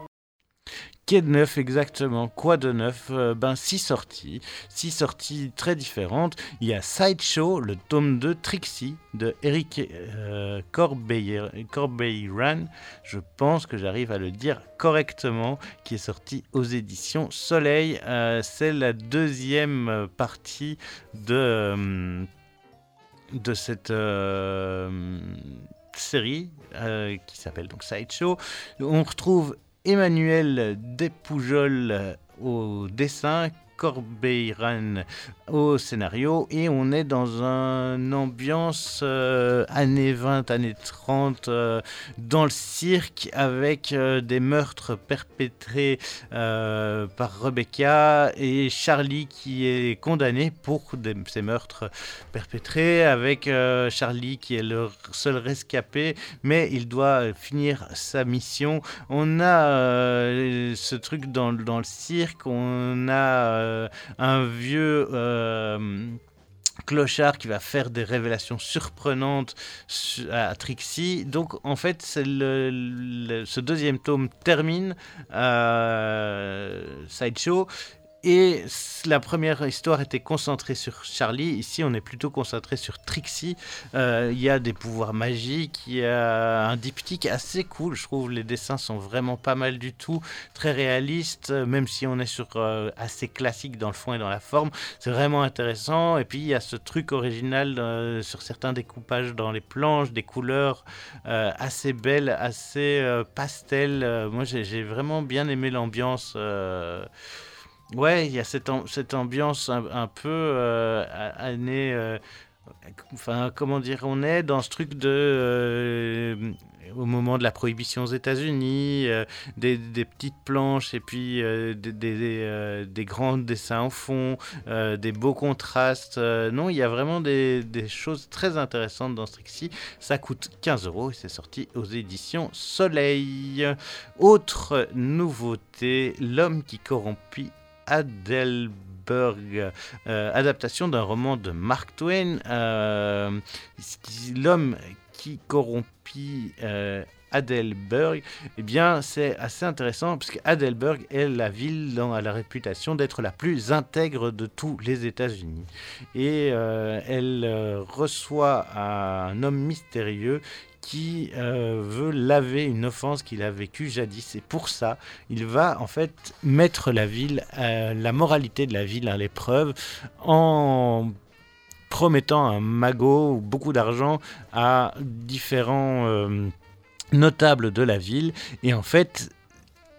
Qu'est de neuf exactement Quoi de neuf? Euh, Ben, six sorties. Six sorties très différentes. Il y a Sideshow, le tome 2 Trixie de Eric euh, Corbeil- Corbeil-Ran. Je pense que j'arrive à le dire correctement, qui est sorti aux éditions Soleil. Euh, C'est la deuxième partie de, euh, de cette série qui s'appelle donc Sideshow. On retrouve Emmanuel Despoujols euh, au dessin, Corbeil-Ran au scénario et on est dans une ambiance euh, années 20, années 30 euh, dans le cirque avec euh, des meurtres perpétrés euh, par Rebecca et Charlie qui est condamné pour ces meurtres perpétrés avec Charlie qui est le seul rescapé mais il doit finir sa mission. On a ce truc dans, dans le cirque, on a un vieux clochard qui va faire des révélations surprenantes su- à Trixie. Donc en fait, ce deuxième tome termine euh, Sideshow. Et la première histoire était concentrée sur Charlie. Ici, on est plutôt concentré sur Trixie. Euh, Il y a des pouvoirs magiques, il y a un diptyque assez cool. Je trouve les dessins sont vraiment pas mal du tout, très réalistes, euh, même si on est sur euh, assez classique dans le fond et dans la forme. C'est vraiment intéressant. Et puis il y a ce truc original sur certains découpages dans les planches, des couleurs assez belles, assez pastel. Moi, j'ai vraiment bien aimé l'ambiance. Ouais, il y a cette, am- cette ambiance un, peu euh, année. euh, Enfin, comment dire, on est dans ce truc de. euh, au moment de la prohibition aux États-Unis, euh, des, petites planches et puis des, grands dessins au fond, des beaux contrastes. non, il y a vraiment des, choses très intéressantes dans Strixie. Ça coûte 15 euros et c'est sorti aux éditions Soleil. Autre nouveauté, L'homme qui corrompit Adelberg, euh, adaptation d'un roman de Mark Twain. euh, L'homme qui corrompit euh, Adelberg, eh bien, c'est assez intéressant parce qu'Adelberg est la ville dont a la réputation d'être la plus intègre de tous les États-Unis. Et elle reçoit un homme mystérieux qui euh, veut laver une offense qu'il a vécue jadis. Et pour ça, il va en fait mettre la ville, euh, la moralité de la ville à l'épreuve en promettant un magot ou beaucoup d'argent à différents euh, notables de la ville. Et en fait,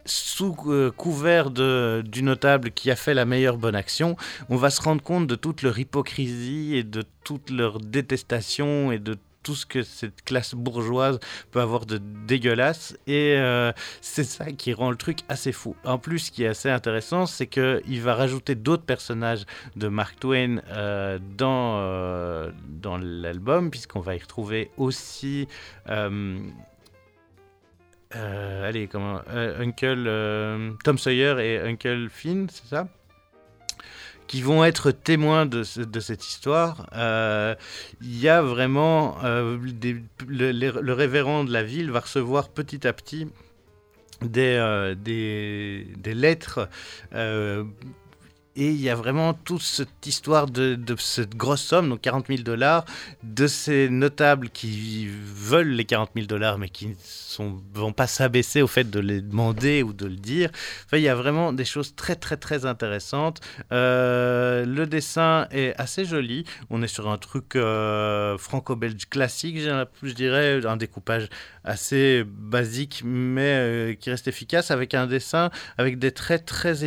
sous couvert du notable qui a fait la meilleure bonne action, on va se rendre compte de toute leur hypocrisie et de toute leur détestation et de tout ce que cette classe bourgeoise peut avoir de dégueulasse. Et euh, c'est ça qui rend le truc assez fou. En plus, ce qui est assez intéressant, c'est qu'il va rajouter d'autres personnages de Mark Twain euh, dans, euh, dans l'album, puisqu'on va y retrouver aussi... allez, comment Uncle Tom Sawyer et Uncle Finn, c'est ça? Qui vont être témoins de, ce- de cette histoire. Euh, Il y a vraiment euh, le, révérend de la ville va recevoir petit à petit des, euh, des lettres. Et il y a vraiment toute cette histoire de, cette grosse somme, donc 40 000 dollars, de ces notables qui veulent les 40 000 dollars, mais qui ne vont pas s'abaisser au fait de les demander ou de le dire. Enfin, il y a vraiment des choses très, très, très intéressantes. Euh, le dessin est assez joli. On est sur un truc euh, franco-belge classique, je dirais, un découpage assez basique, mais euh, qui reste efficace, avec un dessin avec des traits très,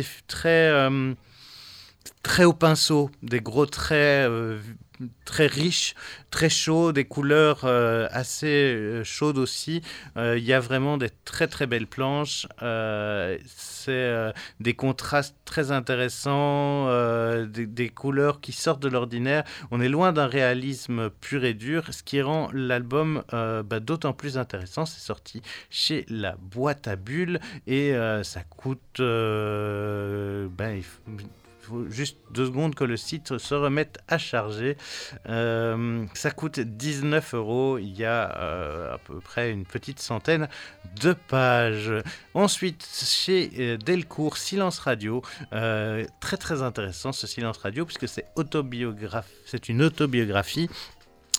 très au pinceau, des gros traits euh, très riches, très chauds, des couleurs euh, assez euh, chaudes aussi. Il y a vraiment des très très belles planches. C'est des contrastes très intéressants, des, couleurs qui sortent de l'ordinaire. On est loin d'un réalisme pur et dur, ce qui rend l'album bah, d'autant plus intéressant. C'est sorti chez la boîte à bulles et ça coûte... il faut- juste deux secondes que le site se remette à charger. Euh, ça coûte 19 euros. Il y a euh, à peu près une petite centaine de pages. Ensuite, chez euh, Delcourt, Silence Radio. Très très intéressant ce Silence Radio puisque c'est c'est une autobiographie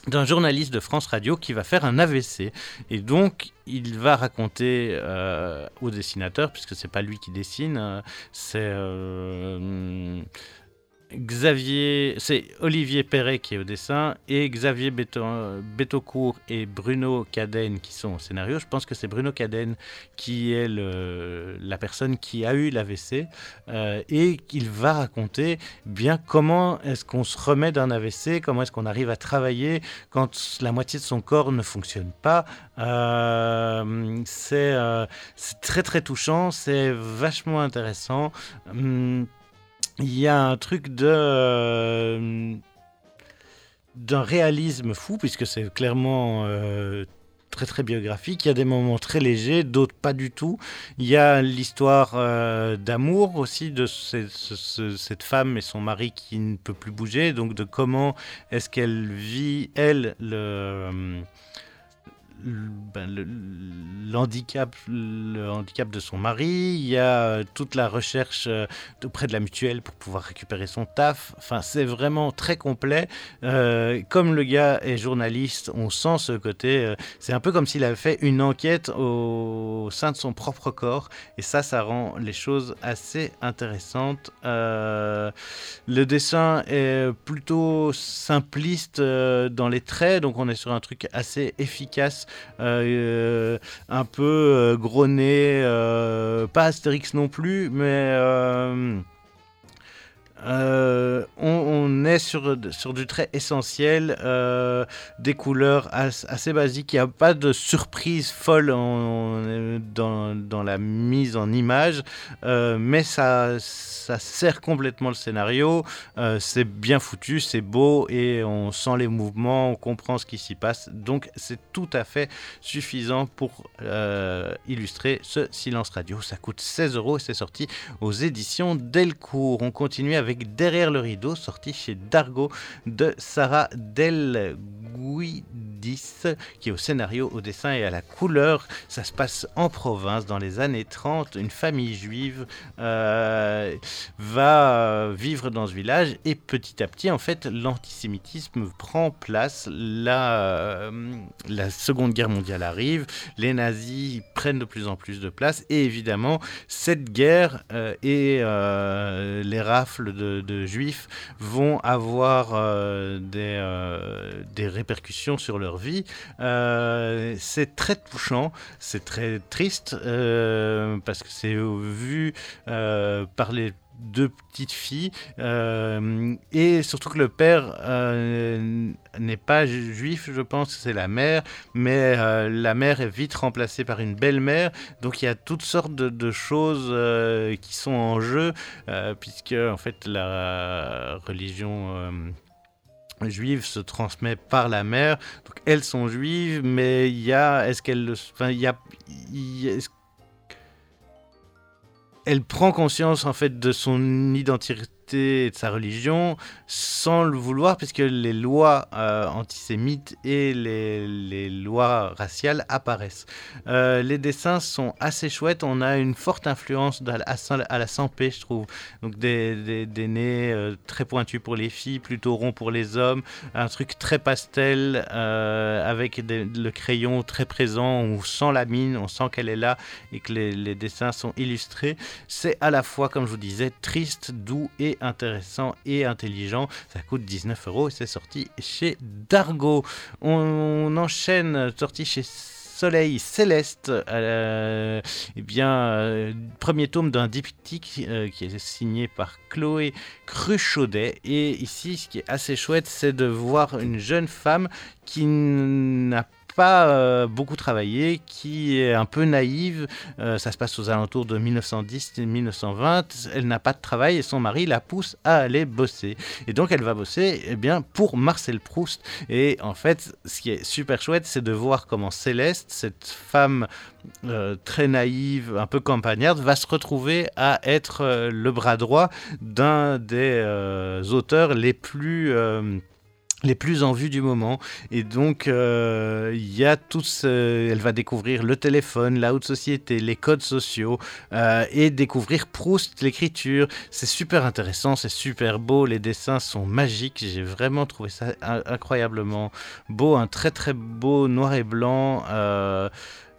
d'un journaliste de France Radio qui va faire un AVC et donc il va raconter euh, au dessinateur puisque c'est pas lui qui dessine euh, c'est euh, Xavier, c'est Olivier Perret qui est au dessin et Xavier Betaucourt et Bruno Cadenne qui sont au scénario. Je pense que c'est Bruno Cadenne qui est la personne qui a eu l'AVC euh, et qu'il va raconter bien comment est-ce qu'on se remet d'un AVC, comment est-ce qu'on arrive à travailler quand la moitié de son corps ne fonctionne pas. Euh, c'est euh, c'est très très touchant, c'est vachement intéressant. Hum, il y a un truc de euh, d'un réalisme fou puisque c'est clairement euh, très très biographique. Il y a des moments très légers, d'autres pas du tout. Il y a l'histoire euh, d'amour aussi de ce- ce- ce- cette femme et son mari qui ne peut plus bouger, donc de comment est-ce qu'elle vit elle le le- le- l'handicap le handicap de son mari, il y a euh, toute la recherche euh, auprès de la mutuelle pour pouvoir récupérer son taf. Enfin, c'est vraiment très complet. Euh, comme le gars est journaliste, on sent ce côté. c'est un peu comme s'il avait fait une enquête au, sein de son propre corps. Et ça, ça rend les choses assez intéressantes. Le dessin est plutôt simpliste dans les traits, donc on est sur un truc assez efficace, euh, euh, un peu euh, gros nez, euh, pas Astérix non plus, mais euh, on, est sur, du trait essentiel, euh, des couleurs as- assez basiques. Il n'y a pas de surprise folle dans, la mise en image, euh, mais ça, ça sert complètement le scénario. C'est bien foutu, c'est beau et on sent les mouvements, on comprend ce qui s'y passe. Donc c'est tout à fait suffisant pour illustrer ce silence radio. Ça coûte 16 euros et c'est sorti aux éditions Delcourt. On continue avec Derrière le rideau, sorti chez Dargo de Sarah Del Guidis, qui est au scénario, au dessin et à la couleur. Ça se passe en province dans les années 30. Une famille juive euh, va euh, vivre dans ce village et petit à petit, en fait, l'antisémitisme prend place. La, euh, la Seconde Guerre mondiale arrive, les nazis prennent de plus en plus de place et évidemment, cette guerre et les rafles de, juifs vont avoir euh, des, euh, des répercussions sur leur vie. Euh, c'est très touchant, c'est très triste parce que c'est vu par les deux petites filles euh, et surtout que le père euh, n'est pas ju- juif je pense que c'est la mère mais euh, la mère est vite remplacée par une belle-mère donc il y a toutes sortes de, choses qui sont en jeu puisque en fait la religion juive se transmet par la mère. Donc elles sont juives, mais il y a, est-ce qu'elle, le- enfin il y a- est-ce- elle prend conscience en fait de son identité de sa religion sans le vouloir puisque les lois euh, antisémites et les, lois raciales apparaissent. Euh, les dessins sont assez chouettes, on a une forte influence à, la Sampé je trouve. Donc des, des, nez euh, très pointus pour les filles, plutôt ronds pour les hommes, un truc très pastel avec le crayon très présent, on sent la mine, on sent qu'elle est là et que les dessins sont illustrés. C'est à la fois, comme je vous disais, triste, doux et intéressant et intelligent. Ça coûte 19 euros et c'est sorti chez Dargo. On, enchaîne, sorti chez Soleil Céleste, euh, eh bien, euh, premier tome d'un diptyque euh, qui est signé par Chloé Cruchaudet. Et ici, ce qui est assez chouette, c'est de voir une jeune femme qui n'a pas euh, beaucoup travaillé, qui est un peu naïve. Euh, ça se passe aux alentours de 1910-1920. Elle n'a pas de travail et son mari la pousse à aller bosser. Et donc elle va bosser eh bien, pour Marcel Proust. Et en fait, ce qui est super chouette, c'est de voir comment Céleste, cette femme euh, très naïve, un peu campagnarde, va se retrouver à être le bras droit d'un des auteurs les plus... euh, les plus en vue du moment. Et donc, euh, il y a tout ce... Elle va découvrir le téléphone, la haute société, les codes sociaux, euh, et découvrir Proust, l'écriture. C'est super intéressant, c'est super beau, les dessins sont magiques. J'ai vraiment trouvé ça in- incroyablement beau, un très très beau noir et blanc. euh,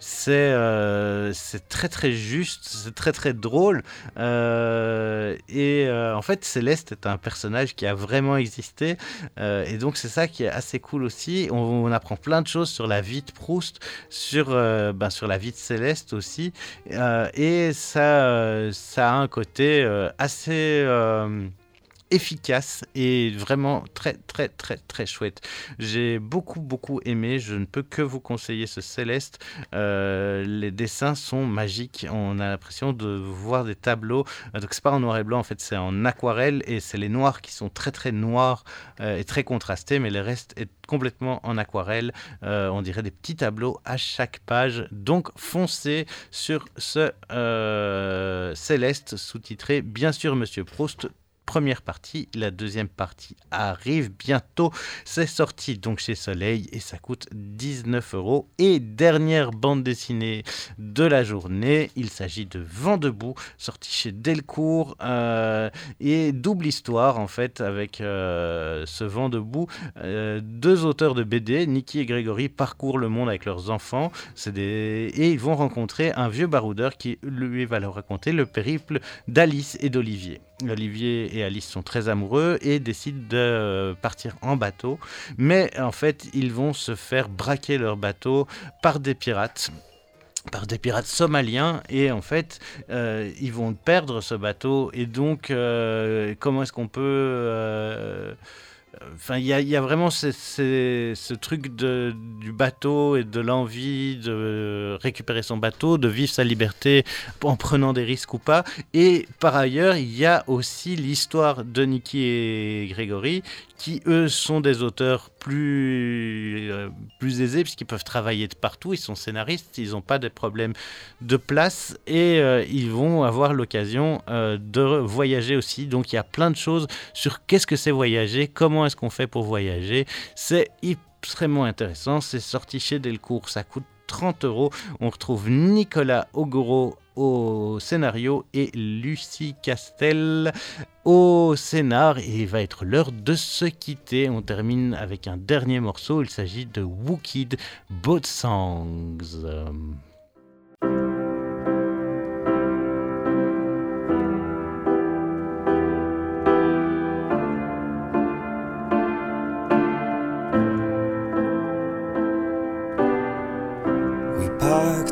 c'est euh, c'est très très juste, c'est très très drôle. Euh, et euh, en fait, Céleste est un personnage qui a vraiment existé. Et donc, c'est ça qui est assez cool aussi. On, apprend plein de choses sur la vie de Proust, sur, ben, la vie de Céleste aussi. Et ça, a un côté assez. Efficace et vraiment très très très très chouette. J'ai beaucoup beaucoup aimé, je ne peux que vous conseiller ce Céleste. Euh, les dessins sont magiques, on a l'impression de voir des tableaux. Euh, donc c'est pas en noir et blanc, en fait c'est en aquarelle et c'est les noirs qui sont très très noirs euh, et très contrastés, mais le reste est complètement en aquarelle. On dirait des petits tableaux à chaque page. Donc foncez sur ce Céleste sous-titré bien sûr Monsieur Proust première partie. La deuxième partie arrive bientôt. C'est sorti donc chez Soleil et ça coûte 19 euros. Et dernière bande dessinée de la journée, il s'agit de Vent debout, sorti chez Delcourt. euh, et double histoire en fait avec euh, ce Vent debout. Euh, deux auteurs de BD, Niki et Grégory, parcourent le monde avec leurs enfants. Et ils vont rencontrer un vieux baroudeur qui lui va leur raconter le périple d'Alice et d'Olivier. Olivier Alice sont très amoureux et décident de euh, partir en bateau. Mais en fait, ils vont se faire braquer leur bateau par des pirates par des pirates somaliens et en fait euh, ils vont perdre ce bateau et donc euh, comment est-ce qu'on peut Enfin, il y, a- vraiment ce, truc du bateau et de l'envie de récupérer son bateau, de vivre sa liberté en prenant des risques ou pas. Et par ailleurs, il y a aussi l'histoire de Nicky et Grégory, qui eux sont des auteurs plus, euh, plus aisés, puisqu'ils peuvent travailler de partout, ils sont scénaristes, ils n'ont pas de problème de place, et euh, ils vont avoir l'occasion euh, de voyager aussi. Donc il y a plein de choses sur qu'est-ce que c'est voyager, comment est-ce qu'on fait pour voyager. C'est extrêmement intéressant, c'est sorti chez Delcourt, ça coûte 30 euros. On retrouve Nicolas Ogoro au scénario et Lucie Castel au scénar. Et il va être l'heure de se quitter. On termine avec un dernier morceau. Il s'agit de Wookid Boat Songs.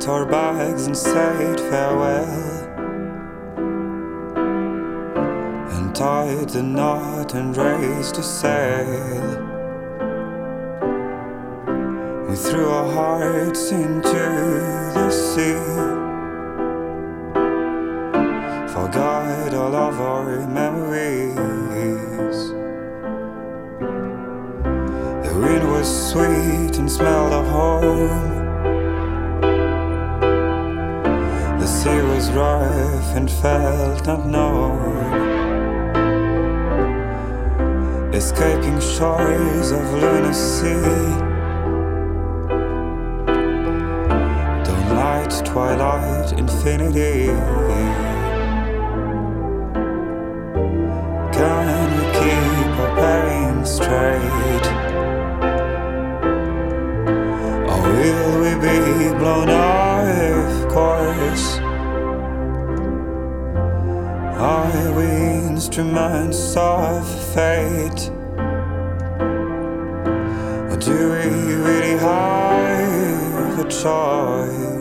Our bags and said farewell. And tied the knot and raised a sail. We threw our hearts into the sea. Forgot all of our memories. The wind was sweet and smelled of home. Sea was rough and felt unknown. Escaping shores of lunacy. Don't light, twilight, infinity. Can we keep our bearings straight? Or will we be blown off Are we instruments of fate? Or do we really have a choice?